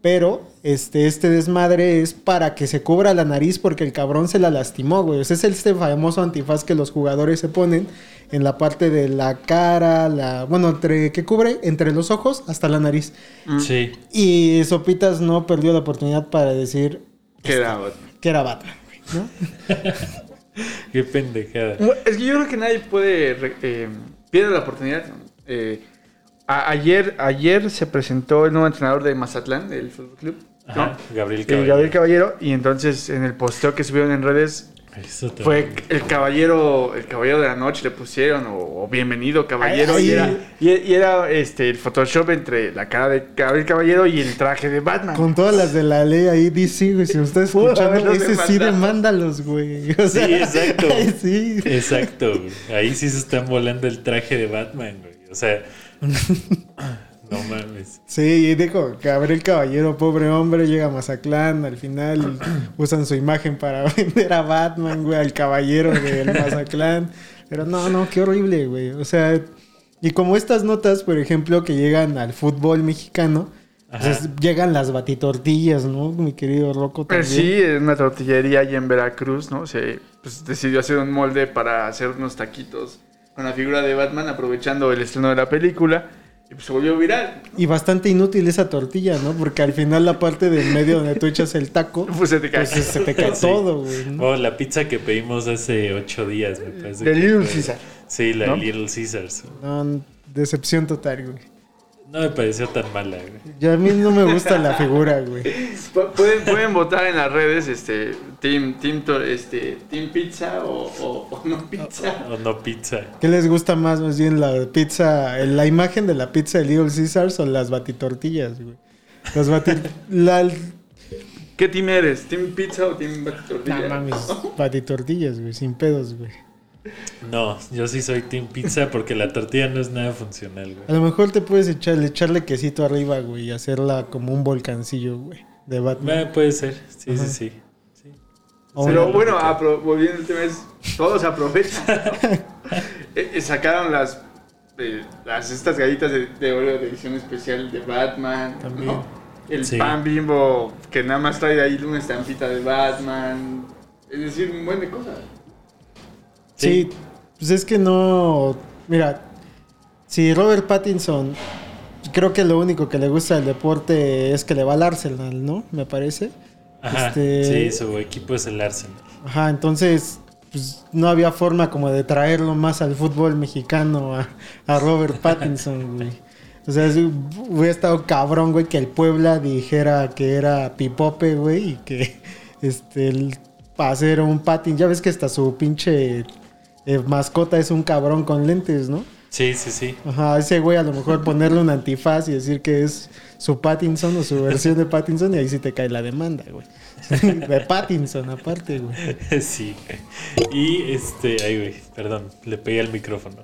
Pero este, este desmadre es para que se cubra la nariz porque el cabrón se la lastimó, güey. O sea, es este famoso antifaz que los jugadores se ponen en la parte de la cara, la. Bueno, entre. que cubre entre los ojos hasta la nariz. Sí. Y Sopitas no perdió la oportunidad para decir Que era Batman. que era Batman, güey, ¿no? Qué pendejada. Es que yo creo que nadie puede. eh, pierde la oportunidad. Eh, a- ayer, ayer se presentó el nuevo entrenador de Mazatlán, del Fútbol Club. ¿no? Ajá. Gabriel Eh, Caballero. Gabriel Caballero. Y entonces en el posteo que subieron en redes fue el caballero, el caballero de la noche le pusieron, o, o bienvenido caballero, Ay, y, era, y, y era este el Photoshop entre la cara de Gabriel Caballero y el traje de Batman. Con todas las de la ley ahí DC, güey. Si Pudo escuchando, ese sí demandado. demándalos, güey. O sea, Sí, exacto. ay, sí. Exacto, güey. Ahí sí se están volando el traje de Batman, güey. O sea, no mames. Sí, y dijo, Gabriel Caballero, pobre hombre, llega a Mazatlán, al final usan su imagen para vender a Batman, güey, al caballero del Mazatlán. Pero no, no, qué horrible, güey. O sea, y como estas notas, por ejemplo, que llegan al fútbol mexicano, pues, llegan las batitortillas, ¿no? Mi querido Rocco Pero también. sí, en una tortillería allá en Veracruz, ¿no? Se pues, decidió hacer un molde para hacer unos taquitos con la figura de Batman, aprovechando el estreno de la película. Y pues se volvió viral. Y bastante inútil esa tortilla, ¿no? Porque al final la parte del medio donde tú echas el taco, Pues se te cae. pues se te cae Sí. todo, güey. ¿no? Oh, la pizza que pedimos hace ocho días, me parece. De Little fue. Caesar. Sí, la ¿no? Little Caesars. No, decepción total, güey. No me pareció tan mala, güey. Ya a mí no me gusta la figura, güey. Pu- Pueden, pueden votar en las redes, este, Team, team, este, team Pizza o, o- o no Pizza. O no pizza. ¿Qué les gusta más, más bien, la pizza, la imagen de la pizza de Little Caesars o las batitortillas, güey? Las bati... la... ¿Qué team eres? ¿Team Pizza o Team Tortilla? No mames, batitortillas, güey, sin pedos, güey. No, yo sí soy Team Pizza porque la tortilla no es nada funcional, A lo mejor te puedes echarle, echarle quesito arriba, güey, y hacerla como un volcancillo, güey, de Batman. Eh, puede ser, sí, Ajá. sí, sí. Pero bueno, volviendo al tema, es, todos aprovechan. ¿no? Eh, eh, sacaron las, eh, las estas galletas de, de Oreo de edición especial de Batman. También. ¿no? El Sí. pan bimbo que nada más trae de ahí una estampita de Batman. Es decir, un buen de cosas. Sí, pues es que no. Mira, si Robert Pattinson, creo que lo único que le gusta del deporte es que le va al Arsenal, ¿no? Me parece. Ajá, Este- Sí, su equipo es el Arsenal. Ajá, entonces, pues no había forma como de traerlo más al fútbol mexicano a, a Robert Pattinson, güey. O sea, sí, hubiera estado cabrón, güey, que el Puebla dijera que era Pipope, güey, y que este, el, para hacer un Pattin, ya ves que hasta su pinche eh, mascota es un cabrón con lentes, ¿no? Sí, sí, sí. Ajá, ese güey a lo mejor ponerle un antifaz y decir que es su Pattinson o su versión de Pattinson y ahí sí te cae la demanda, güey. De Pattinson, aparte, güey. Sí. Y este, ay, güey, perdón, le pegué al micrófono.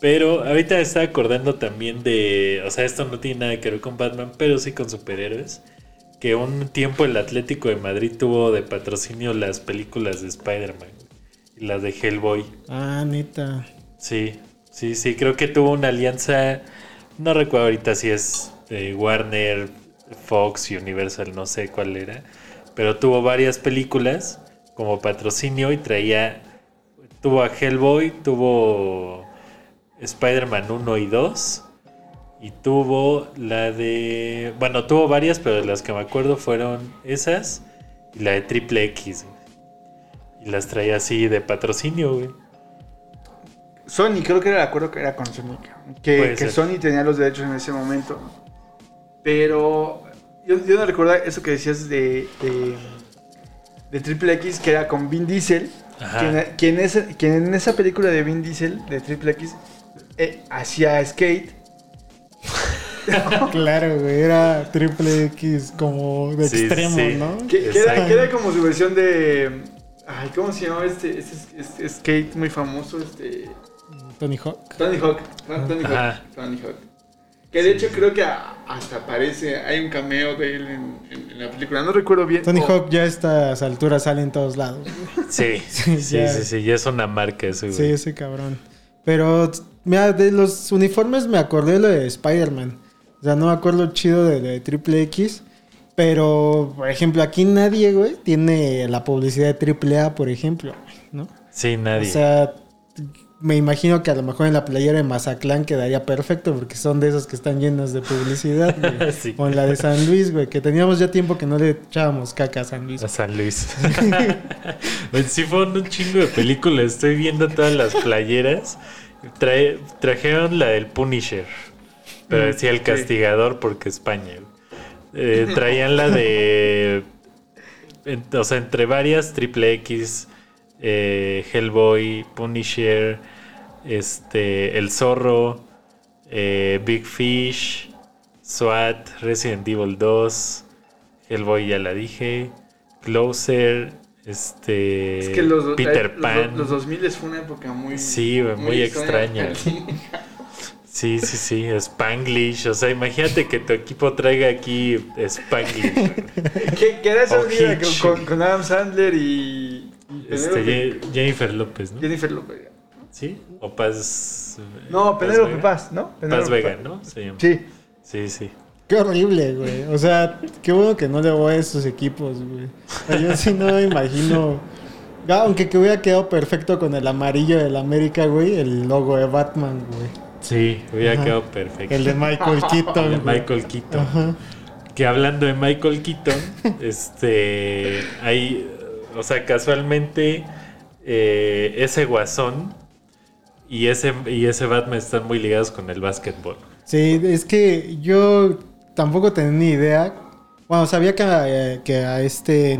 Pero ahorita estaba acordando también de, o sea, esto no tiene nada que ver con Batman, pero sí con superhéroes. Que un tiempo el Atlético de Madrid tuvo de patrocinio las películas de Spider-Man y las de Hellboy. Ah, neta. Sí, sí, sí, creo que tuvo una alianza, no recuerdo ahorita si es de Warner, Fox y Universal, no sé cuál era, pero tuvo varias películas como patrocinio y traía, tuvo a Hellboy, tuvo Spider-Man 1 y 2 y tuvo la de, bueno, tuvo varias, pero las que me acuerdo fueron esas y la de Triple X. Y las traía así de patrocinio, güey. Sony, creo que era el acuerdo que era con Sony. Que. Sony tenía los derechos en ese momento. Pero yo, yo no recuerdo eso que decías de, de, de Triple X, que era con Vin Diesel. Ajá. Quien, quien es- quien en esa película de Vin Diesel, de Triple X, eh, hacía skate. Claro, güey, era triple X como de Sí, extremo, sí. ¿no? Que, que era, Exacto. que era como su versión de. Ay, ¿cómo se llamaba este, este, este skate muy famoso? Este. Tony Hawk. Tony Hawk. Tony Hawk. Tony Hawk. Que de hecho creo que hasta aparece, hay un cameo de él en, en- en la película. No recuerdo bien. Tony Hawk ya a estas alturas sale en todos lados. Sí, Sí, sí, ya. sí, sí, ya es una marca eso, güey. Sí, ese cabrón. Pero, mira, de los uniformes me acordé de lo de Spider-Man. O sea, no me acuerdo chido de, de Triple X. Pero, por ejemplo, aquí nadie, güey, tiene la publicidad de Triple A, por ejemplo, ¿no? Sí, nadie. O sea, me imagino que a lo mejor en la playera de Mazatlán quedaría perfecto porque son de esas que están llenas de publicidad, güey. Sí. O en la de San Luis, güey, que teníamos ya tiempo que no le echábamos caca a San Luis. a San Luis. Sí fueron un chingo de películas. Estoy viendo todas las playeras. Trae- trajeron la del Punisher. Pero decía el castigador porque España. güey. Eh, traían la de... en- o sea, entre varias, Triple X, eh, Hellboy, Punisher, este, El Zorro, eh, Big Fish, SWAT, Resident Evil 2, Hellboy ya la dije, Closer, este, Es que los, Peter los- Pan. Los, 2000 fue una época muy. Sí, muy extraña. Sí, sí, sí, Spanglish. O sea, imagínate que tu equipo traiga aquí Spanglish. que era esa Hitch. con, con Adam Sandler y. y este, Jennifer López, ¿no? Jennifer López. ¿Sí? O Paz. No, Penélope Vega? Paz, ¿no? Paz Penélope Vega, Paz. ¿no? Se llama. Sí. Sí, sí. Qué horrible, güey. O sea, qué bueno que no le voy a esos equipos, güey. Yo sí no me imagino. Aunque que hubiera quedado perfecto con el amarillo del América, güey, el logo de Batman, güey. Sí, hubiera Ajá. quedado perfecto. El de Michael Keaton. El de. Michael Keaton. Ajá. Que hablando de Michael Keaton, este, hay, o sea, casualmente eh, ese guasón y ese, y ese Batman están muy ligados con el básquetbol. Sí, es que yo tampoco tenía ni idea. Bueno, sabía que, eh, que a este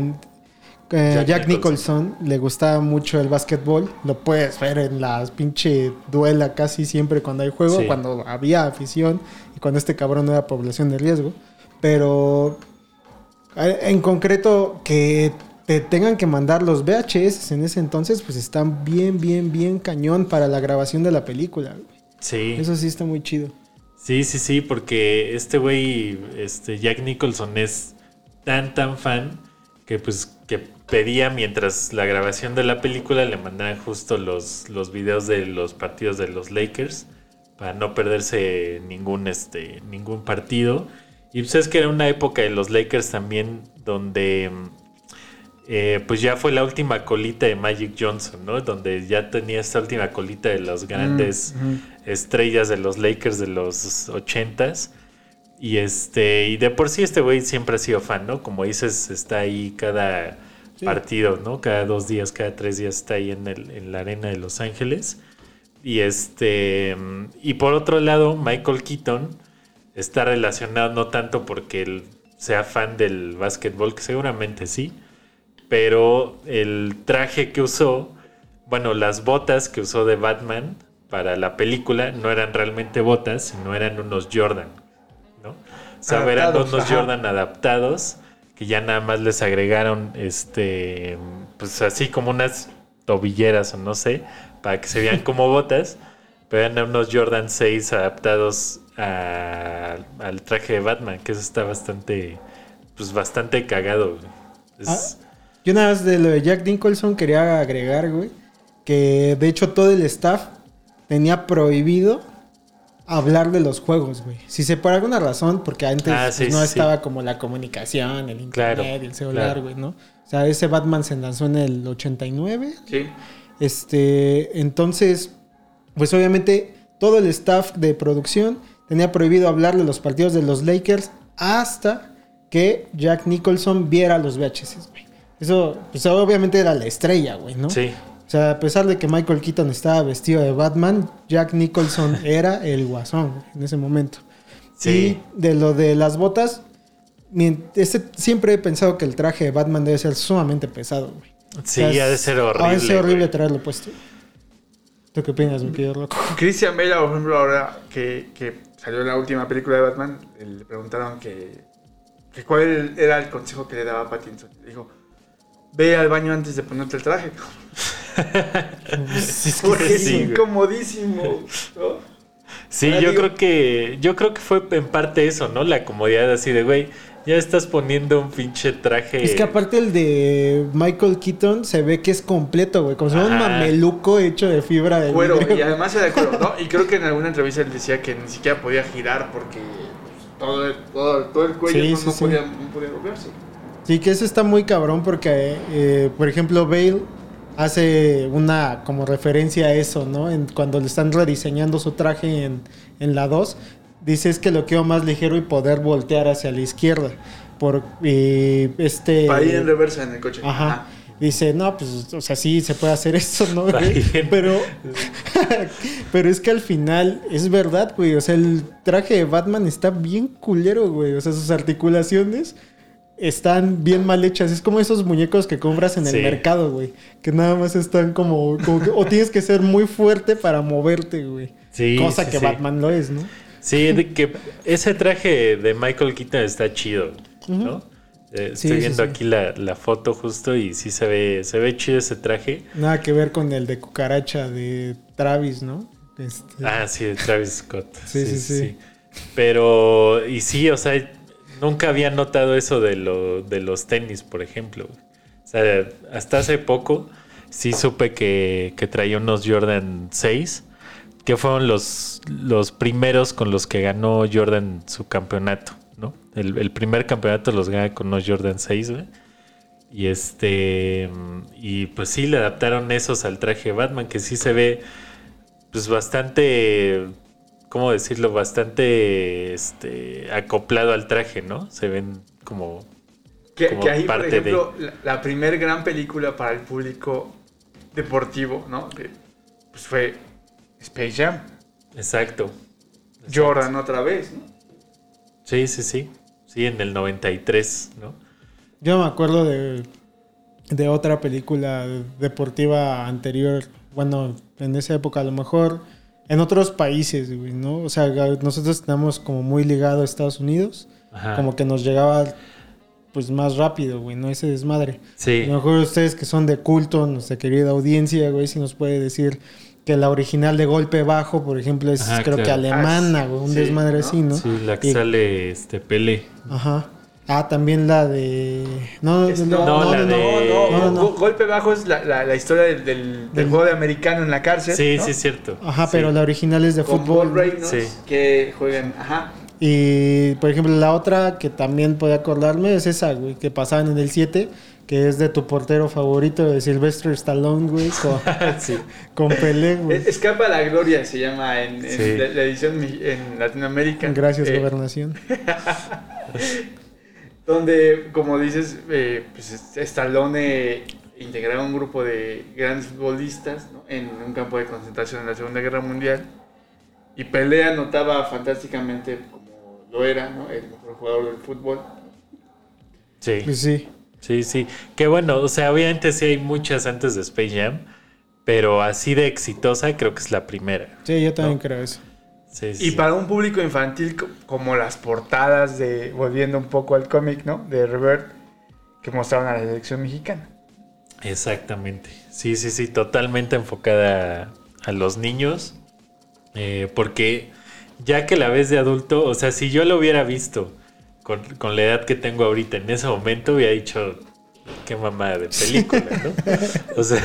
eh, Jack Jack, Nicholson. Nicholson. le gustaba mucho el básquetbol. Lo puedes ver en las pinche duela casi siempre cuando hay juego, Sí. cuando había afición y cuando este cabrón era población de riesgo. Pero eh, en concreto que te tengan que mandar los VHS en ese entonces, pues están bien, bien, bien cañón para la grabación de la película. güey. Sí. Eso sí está muy chido. Sí, sí, sí, porque este güey, este Jack Nicholson es tan, tan fan que pues que pedía mientras la grabación de la película le mandaban justo los, los videos de los partidos de los Lakers para no perderse ningún, este, ningún partido. Y pues es que era una época de los Lakers también donde eh, pues ya fue la última colita de Magic Johnson, ¿no? Donde ya tenía esta última colita de las grandes estrellas de los Lakers de los ochentas. Y este, y de por sí este güey siempre ha sido fan, ¿no? Como dices, está ahí cada partido, ¿no? Cada dos días, cada tres días está ahí en, el, en la arena de Los Ángeles. Y este, y por otro lado, Michael Keaton está relacionado no tanto porque él sea fan del básquetbol, que seguramente sí, pero el traje que usó, bueno, las botas que usó de Batman para la película no eran realmente botas, sino eran unos Jordan, ¿no? O sea, eran unos ajá. Jordan adaptados que ya nada más les agregaron, este, pues así como unas tobilleras o no sé, para que se vean como botas, pero eran unos Jordan 6 adaptados a- al traje de Batman, que eso está bastante, pues bastante cagado. Es- Yo nada más de lo de Jack Nicholson quería agregar, güey, que de hecho todo el staff tenía prohibido hablar de los juegos, güey. Si se por alguna razón, porque antes Ah, pues, no sí, estaba como la comunicación, el internet, Claro, el celular, claro. güey, ¿no? O sea, ese Batman se lanzó en el 89, Sí. Este, entonces, pues obviamente todo el staff de producción tenía prohibido hablar de los partidos de los Lakers hasta que Jack Nicholson viera los VHS, güey. Eso, pues obviamente era la estrella, güey, ¿no? Sí, O sea, a pesar de que Michael Keaton estaba vestido de Batman, Jack Nicholson era el guasón en ese momento. Sí. Y de lo de las botas, este, siempre he pensado que el traje de Batman debe ser sumamente pesado, güey. sí, O sea, ha de ser horrible. Ha de ser horrible güey. traerlo puesto. ¿Tú qué opinas, mi querido loco? Christian Bale, por ejemplo, ahora que, que salió la última película de Batman, eh, le preguntaron que, que cuál era el consejo que le daba a Pattinson. Le dijo, ve al baño antes de ponerte el traje. Porque es sí, güey. incomodísimo. ¿no? Sí, Ahora yo digo- creo que yo creo que fue en parte eso, ¿no? La comodidad así de, güey, ya estás poniendo un pinche traje. Es que aparte el de Michael Keaton se ve que es completo, güey. Como si fuera un mameluco hecho de fibra de Cuero, vidrio. y además era de cuero, ¿no? Y creo que en alguna entrevista él decía que ni siquiera podía girar porque pues, todo el, todo, todo el cuello Sí, no, sí, no sí. podía, no podía moverse. Sí, que eso está muy cabrón porque, eh, por ejemplo, Bale hace una como referencia a eso, ¿no? En, cuando le están rediseñando su traje en, en la 2, dice es que lo quiero más ligero y poder voltear hacia la izquierda. Por eh, este... Para ir en reversa en el coche. Ajá. Dice, no, pues, o sea, sí se puede hacer eso, ¿no? Güey? Pero, pero es que al final es verdad, güey. O sea, el traje de Batman está bien culero, güey. O sea, sus articulaciones están bien mal hechas. Es como esos muñecos que compras en el Sí. mercado, güey. Que nada más están como, como que- o tienes que ser muy fuerte para moverte, güey. Sí, Cosa sí, que. Batman lo es, ¿no? Sí, de que ese traje de Michael Keaton está chido, ¿no? Eh, estoy viendo aquí la, la foto justo y sí se ve, se ve chido ese traje. Nada que ver con el de cucaracha de Travis, ¿no? Este, Ah, sí, de Travis Scott. Sí, sí, sí. Pero, y sí, o sea, nunca había notado eso de, lo, de los tenis, por ejemplo. O sea, hasta hace poco sí supe que, que traía unos Jordan 6, que fueron los, los primeros con los que ganó Jordan su campeonato, ¿no? El, primer campeonato los gana con unos Jordan 6, güey. Y este. Y pues sí, le adaptaron esos al traje de Batman, que sí se ve. Pues bastante. ¿Cómo decirlo? Bastante. Este. acoplado al traje, ¿no? Se ven como. Que, como que ahí, por parte de- ejemplo, la, la primer gran película para el público deportivo, ¿no? Que, pues fue Space Jam. Exacto. Jordan otra vez, ¿no? Sí, sí, sí. Sí, en el 93, ¿no? Yo me acuerdo de, de otra película deportiva anterior, bueno, en esa época a lo mejor en otros países, güey, ¿no? O sea, nosotros estamos como muy ligados a Estados Unidos, Ajá. como que nos llegaba pues más rápido, güey, ¿no? Ese desmadre. Sí. A lo mejor ustedes que son de culto, nuestra querida audiencia, güey, si nos puede decir que la original de golpe bajo, por ejemplo, es Ajá, creo que alemana, Ah, güey, un sí, desmadre ¿no? así, ¿no? Sí, la que Y- sale este Pele. Ajá. Ah, también la de. No, Es- no, no, no, la no, no. de- no, No, no. Go- Golpe bajo es la, la- la historia del, del, del Del- juego de americano en la cárcel. Sí, ¿no? sí, es cierto. Ajá, Sí. pero la original es de Con fútbol. Paul Reynolds, Sí. que juegan. Ajá. Y, por ejemplo, la otra que también puedo acordarme es esa, güey, que pasaban en el 7, que es de tu portero favorito, de Sylvester Stallone, güey, con, sí. con Pelé, güey. Es- Escapa a la gloria se llama en, en Sí. la, la edición en Latinoamérica. Gracias, Eh, gobernación. Donde, como dices, eh, pues Stallone integraba un grupo de grandes futbolistas ¿no? en un campo de concentración en la Segunda Guerra Mundial. Y Pelé anotaba fantásticamente como lo era, ¿no? el mejor jugador del fútbol. Sí. Pues sí. Sí, sí. Que bueno, o sea, obviamente sí hay muchas antes de Space Jam, pero así de exitosa creo que es la primera. Sí, yo también No. creo eso. Sí, sí, Y para un público infantil, co- como las portadas de, volviendo un poco al cómic, ¿no? De Revert, que mostraban a la selección mexicana. Exactamente. Sí, sí, sí, totalmente enfocada a los niños. eh, porque ya que la ves de adulto, o sea, si yo lo hubiera visto con, con la edad que tengo ahorita en ese momento, hubiera dicho, qué mamada de película, ¿no? O sea,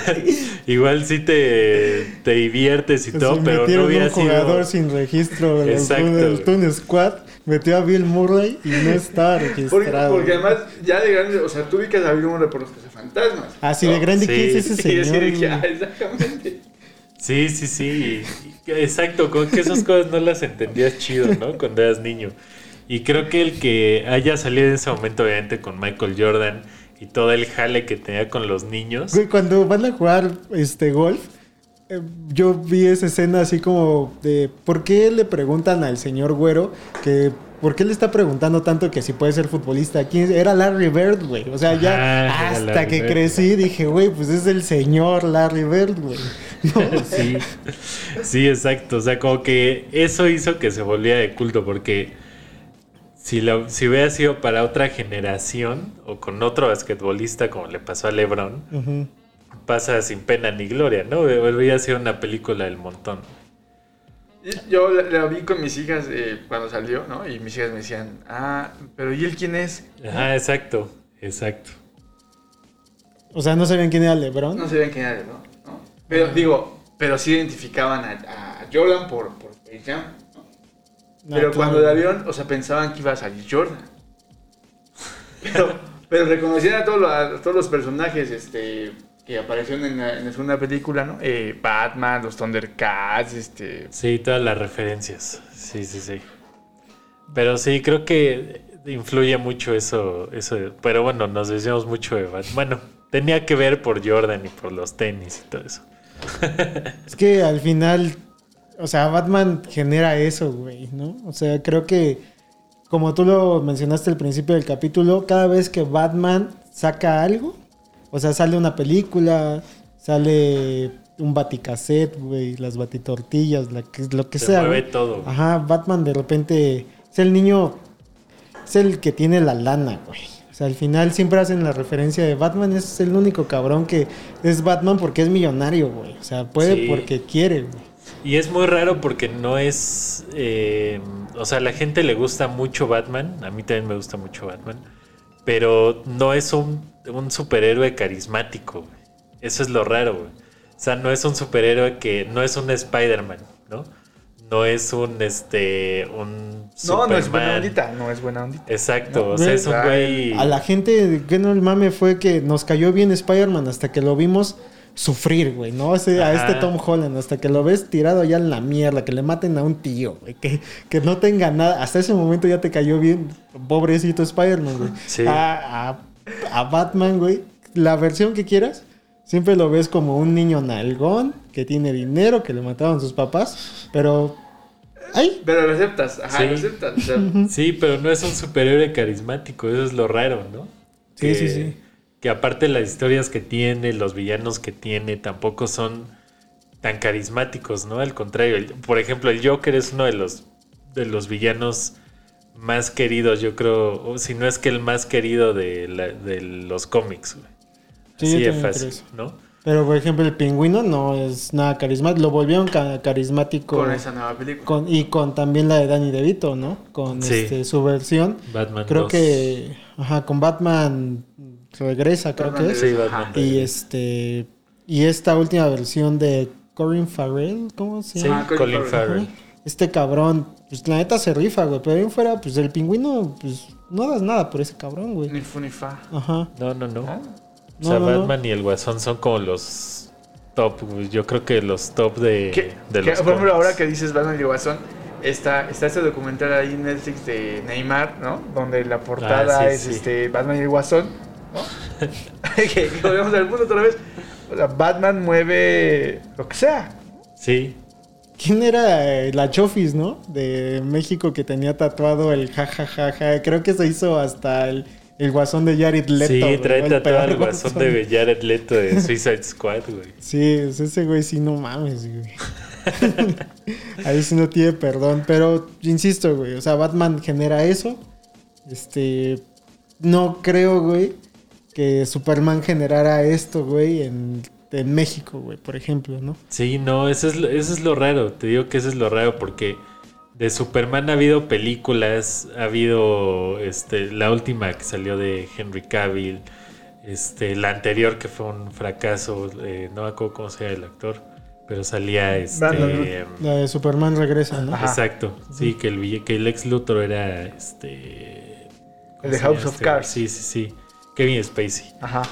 igual sí te, te diviertes y todo, pero no hubiera un jugador sido... sin registro del, Exacto, del güey. Toon Squad, metió a Bill Murray y no estaba registrado. porque además, ya de grande, o sea, tú ubicas a Bill Murray por los cazafantasmas. Así ¿no? de grande, Sí. ¿quién es ese Sí, señor? sí, ah, exactamente. Sí, sí, sí. Exacto, con que esas cosas no las entendías chido, ¿no? Cuando eras niño. Y creo que el que haya salido en ese momento, obviamente, con Michael Jordan y todo el jale que tenía con los niños. Güey, cuando van a jugar este golf, eh, yo vi esa escena así como de ¿por qué le preguntan al señor Güero que ¿por qué le está preguntando tanto que si puede ser futbolista? ¿Quién? Era Larry Bird, güey. O sea, ya hasta que Bird. crecí dije, güey, pues es el señor Larry Bird, güey. No, Sí, sí, exacto. O sea, como que eso hizo que se volviera de culto, porque si, lo, si hubiera sido para otra generación o con otro basquetbolista como le pasó a LeBron, pasa sin pena ni gloria, ¿no? Hubiera sido una película del montón. Yo la, la vi con mis hijas eh, cuando salió, ¿no? Y mis hijas me decían, ah, pero ¿y él quién es? Ajá, exacto, exacto. O sea, no sabían quién era LeBron. No sabían quién era, ¿no? ¿No? Pero digo, pero sí identificaban a, a Jordan por, por Jam, Pero cuando la vieron, o sea, pensaban que iba a salir Jordan. Pero, pero reconocían a todos, los, a todos los personajes este, que aparecieron en la, en la segunda película, ¿no? Eh, Batman, los Thundercats, este... Sí, todas las referencias. Sí, sí, sí. Pero sí, creo que influye mucho eso, eso. Pero bueno, nos decíamos mucho de Batman. Bueno, tenía que ver por Jordan y por los tenis y todo eso. Es que al final, o sea, Batman genera eso, güey, ¿no? O sea, creo que, como tú lo mencionaste al principio del capítulo, cada vez que Batman saca algo, o sea, sale una película, sale un baticassette, güey, las batitortillas, la que, lo que Se sea. mueve todo. Ajá, Batman de repente es el niño, es el que tiene la lana, güey. O sea, al final siempre hacen la referencia de Batman, es el único cabrón que es Batman porque es millonario, güey. O sea, puede Sí. porque quiere, güey. Y es muy raro porque no es. eh, o sea, a la gente le gusta mucho Batman. A mí también me gusta mucho Batman. Pero no es un, un superhéroe carismático. güey. Eso es lo raro, güey. O sea, no es un superhéroe que. No es un Spider-Man, ¿no? No es un. Este. Un. No, no es buena Superman. ondita, no es buena ondita. Exacto. No, o sea, es un güey, güey. A la gente, que no el mame fue que nos cayó bien Spider-Man hasta que lo vimos sufrir, güey, ¿no? Ese- a este Tom Holland, hasta que lo ves tirado ya en la mierda, que le maten a un tío, güey, que, que no tenga nada. Hasta ese momento ya te cayó bien, pobrecito Spider-Man, güey. Sí. A, a- a Batman, güey, la versión que quieras, siempre lo ves como un niño nalgón, que tiene dinero, que le mataron sus papás, pero... ¡Ay! Pero lo aceptas, ajá, Sí. lo aceptas. o sea, Sí, pero no es un superhéroe carismático, eso es lo raro, ¿no? Sí, Que- sí, sí. Que aparte las historias que tiene, los villanos que tiene, tampoco son tan carismáticos, ¿no? Al contrario, el- por ejemplo, el Joker es uno de los, de los villanos más queridos, yo creo, o si no es que el más querido de, la- de los cómics, güey. Sí, Así también fácil. ¿no? Pero, por ejemplo, el pingüino no es nada carismático. Lo volvieron ca- carismático. Con esa nueva película. con- y con también la de Danny DeVito, ¿no? Con Sí. este, su versión. Batman Creo 2. que. Ajá, con Batman regresa, creo Batman que es. Sí. Batman. Y este. Y esta última versión de Corin Farrell, ¿cómo se Sí, llama? Ah, Colin Farrell. Este cabrón, pues la neta se rifa, güey. Pero ahí fuera, pues el pingüino, pues no das nada por ese cabrón, güey. Ni fu ni fa. Ajá. No, no, no. ¿Ah? O sea, No, no, no. Batman y el Guasón son como los top, güey. Yo creo que los top de, Que, de los por ejemplo, ahora que dices Batman y Guasón, está, está este documental ahí en Netflix de Neymar, ¿no? Donde la portada Ah, sí, es sí. este Batman y el Guasón, ¿no? que, que volvemos al punto otra vez. O sea, Batman mueve lo que sea. Sí, ¿Quién era eh, la Chofis, no? De México que tenía tatuado el jajajaja. Creo que se hizo hasta el, el guasón de Jared Leto. sí, güey, trae tatuado el Guasón de Jared Leto de Suicide Squad, güey. Sí, pues ese güey sí, no mames, güey. Ahí sí no tiene perdón. Pero, insisto, güey. O sea, Batman genera eso. Este. No creo, güey, que Superman generara esto, güey, en, en México, güey, por ejemplo, ¿no? Sí, no, eso es, lo, eso es lo raro. Te digo que eso es lo raro porque de Superman ha habido películas, ha habido este, la última que salió de Henry Cavill, este, la anterior que fue un fracaso, eh, no me acuerdo cómo se llama el actor, pero salía este, Brandon La de Superman regresa, ¿no? Ajá. exacto, sí, que el, que el ex Luthor era este, ¿cómo El de House of este? Cards. Sí, sí, sí, Kevin Spacey. Ajá.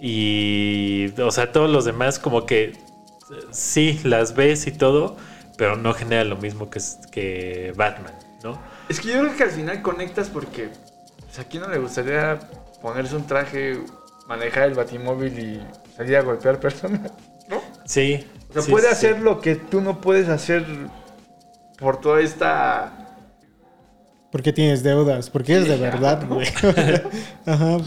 Y, o sea, todos los demás como que eh, sí, las ves y todo, pero no genera lo mismo que, Batman, ¿no? Es que yo creo que al final conectas porque pues, a quién no le gustaría ponerse un traje, manejar el batimóvil y salir a golpear personas, ¿no? Sí. O sea, sí, puede sí, hacer sí. lo que tú no puedes hacer por toda esta... ¿Por qué tienes deudas? Porque es de verdad, güey. Ajá.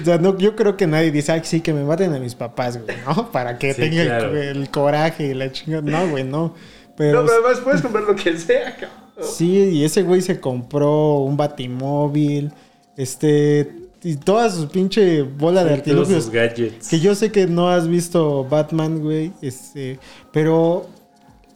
O sea, no, yo creo que nadie dice, ay, sí, que me maten a mis papás, güey, ¿no? Para que Sí, tenga el- claro. el, coraje y la chingada. No, güey, no. Pero, No, pero además puedes comprar lo que sea, cabrón. sí, y ese güey se compró un batimóvil, este, y toda su pinche bola de Sí, todos artilugios. sus gadgets. Que yo sé que no has visto Batman, güey, este, pero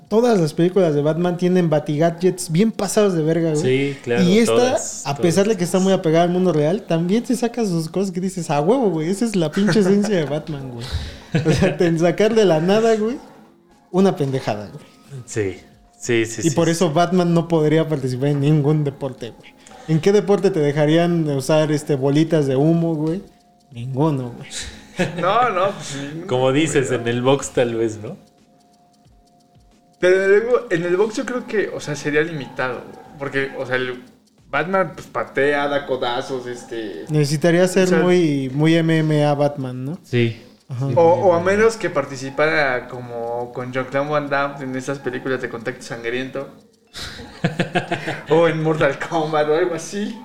todas las películas de Batman tienen batigadgets bien pasados de verga, güey. Sí, claro. y esta, todas, a todas. pesar de que está muy apegada al mundo real, también te saca sus cosas que dices, a huevo, güey, esa es la pinche esencia de Batman, güey. O sea, te sacar de la nada, güey, una pendejada, güey. Sí, sí, sí. y sí, por sí. eso Batman no podría participar en ningún deporte, güey. ¿En qué deporte te dejarían usar este bolitas de humo, güey? Ninguno, güey. No, no. pues, Como dices, en el box tal vez, ¿no? Pero en el, en el box yo creo que, o sea, sería limitado. güey. Porque, o sea, el Batman pues patea, da codazos, este... Necesitaría ser O sea- muy, muy MMA Batman, ¿no? Sí. Ajá. O, o a menos que participara como con Jean-Claude Van Damme en esas películas de contacto sangriento. o en Mortal Kombat o algo así.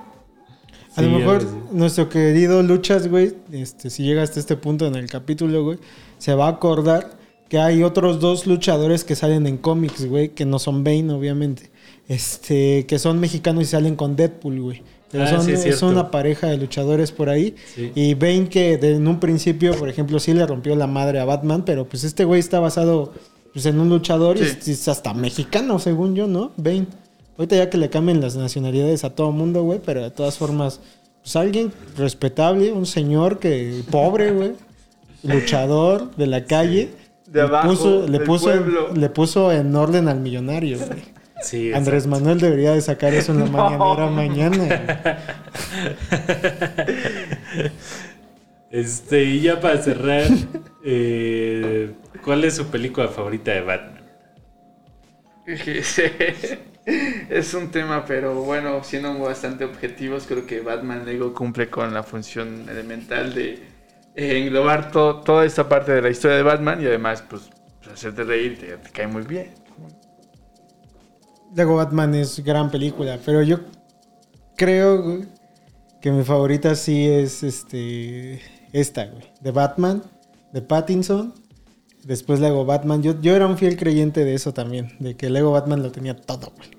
A lo mejor nuestro querido Luchas, güey, este, si llega hasta este punto en el capítulo, güey, se va a acordar que hay otros dos luchadores que salen en cómics, güey, que no son Bane, obviamente. Este, que son mexicanos y salen con Deadpool, güey. Pero Ah, son, sí, es es cierto. una pareja de luchadores por ahí. Sí. Y Bane que de- en un principio, por ejemplo, sí le rompió la madre a Batman, pero pues este güey está basado pues, en un luchador y Sí. es hasta mexicano, según yo, ¿no? Bane. Ahorita ya que le cambien las nacionalidades a todo mundo, güey, pero de todas formas, pues alguien respetable, un señor que pobre, güey, luchador de la calle. De le puso, le del puso, pueblo. le puso en orden al millonario, güey. Sí, Andrés. Manuel debería de sacar eso en la No. mañanera mañana. Este, y ya para cerrar, eh, ¿cuál es su película favorita de Batman? es un tema, pero bueno, siendo bastante objetivos, creo que Batman Lego cumple con la función elemental de eh, englobar to- toda esta parte de la historia de Batman y además, pues, hacerte reír, te, cae muy bien. Lego Batman es gran película, pero yo creo que mi favorita sí es este esta, güey, de Batman, de Pattinson. Después Lego Batman, yo, yo era un fiel creyente de eso también, de que Lego Batman lo tenía todo, güey.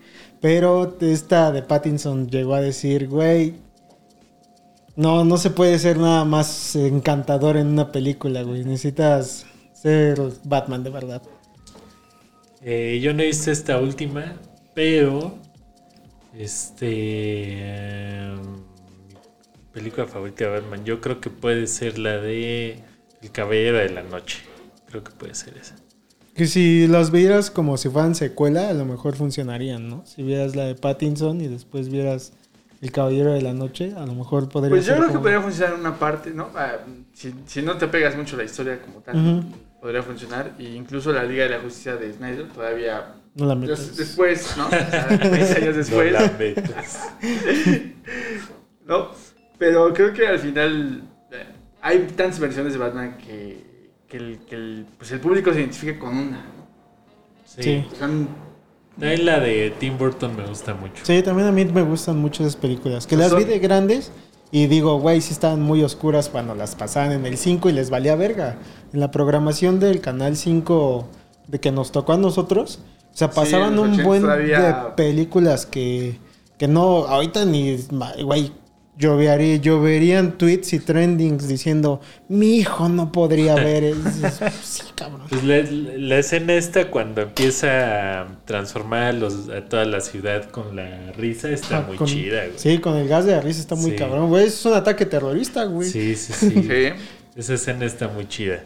Pero esta de Pattinson llegó a decir, güey, No, no se puede ser nada más encantador en una película, güey. Necesitas ser Batman de verdad. Eh, yo no he visto esta última, pero. Este. eh, mi película favorita de Batman, yo creo que puede ser la de El Caballero de la Noche. Creo que puede ser esa. Que si las vieras como si fueran secuela, a lo mejor funcionarían, ¿no? Si vieras la de Pattinson y después vieras El Caballero de la Noche, a lo mejor podría Pues yo ser creo que podría funcionar en una parte, ¿no? Ah, si, si no te pegas mucho la historia como tal, podría funcionar. Y incluso la Liga de la Justicia de Snyder todavía... No la metas. después, ¿no? O sea, 20 años después. No la metas. ¿no? Pero creo que al final eh, hay tantas versiones de Batman que, que, el, que el- pues el público se identifica con una. ¿no? Sí. Sí. Son- También la de Tim Burton me gusta mucho. Sí, también a mí me gustan mucho esas películas. Que Pues las vi de grandes y digo, güey, sí estaban muy oscuras cuando las pasaban en el 5 y les valía verga. En la programación del canal 5 de que nos tocó a nosotros, o sea, pasaban un 80 buen todavía- de películas que, que no, ahorita ni, güey, llovería, lloverían tweets y trendings diciendo, mi hijo no podría ver. Es- es- sí, cabrón. Pues la, la escena esta cuando empieza a transformar a, los, a toda la ciudad con la risa está Ah, muy con- chida, güey. Sí, con el gas de la risa está muy Sí. cabrón, güey. Es un ataque terrorista, güey. Sí, sí, sí. Sí. Esa escena está muy chida.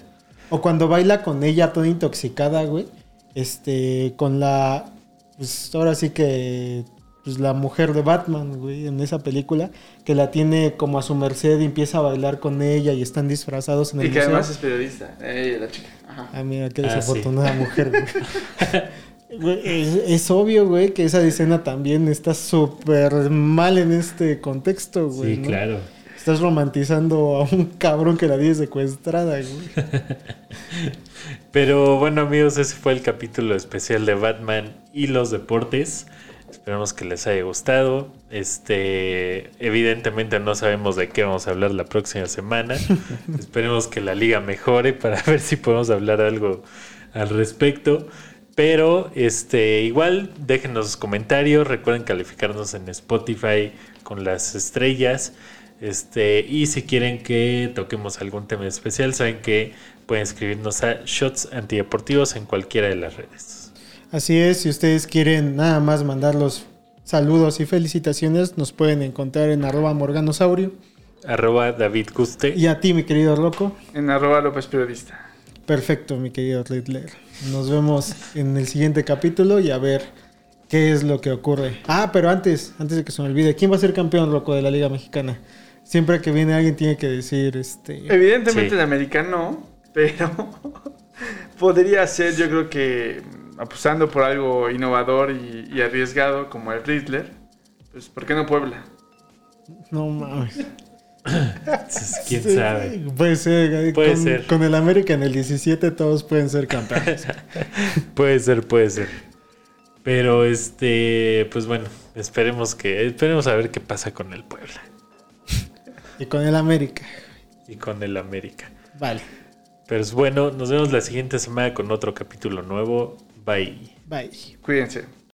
O cuando baila con ella toda intoxicada, güey. Este, con la. Pues ahora sí que. Pues la mujer de Batman, güey, en esa película. Que la tiene como a su merced y empieza a bailar con ella y están disfrazados en el Y que museo. además es periodista, ella, la chica. Ajá. Ah, mira, qué Ah, desafortunada mujer, güey. Güey, es, es obvio, güey, que esa escena también está súper mal en este contexto, güey. Sí, ¿no? claro. Estás romantizando a un cabrón que la tiene secuestrada, güey. Pero bueno amigos, ese fue el capítulo especial de Batman y los deportes. Esperamos que les haya gustado. Este, evidentemente no sabemos de qué vamos a hablar la próxima semana. Esperemos que la liga mejore para ver si podemos hablar algo al respecto. Pero este, igual déjenos sus comentarios. Recuerden calificarnos en Spotify con las estrellas. Este, y si quieren que toquemos algún tema especial, saben que pueden escribirnos a Shots Antideportivos en cualquiera de las redes. Así es, si ustedes quieren nada más mandar los saludos y felicitaciones, nos pueden encontrar en arroba morganosaurio. Arroba David Custe. Y a ti, mi querido loco. En arroba López Periodista. Perfecto, mi querido Riddler. Nos vemos en el siguiente capítulo y a ver qué es lo que ocurre. Ah, pero antes, antes de que se me olvide, ¿quién va a ser campeón, loco, de la Liga Mexicana? Siempre que viene alguien tiene que decir, este... Evidentemente Sí. el americano, pero podría ser, yo creo que apostando por algo innovador y, y arriesgado como el Riddler, pues ¿por qué no Puebla? No mames. ¿Quién Sí, sabe? Puede ser. eh, Puede con, ser. Con el América en el 17 todos pueden ser campeones. Puede ser, puede ser. Pero este, pues bueno, esperemos que, esperemos a ver qué pasa con el Puebla y con el América. y con el América. Vale. Pero es bueno, nos vemos la siguiente semana con otro capítulo nuevo. Bye. Bye. Cuídense.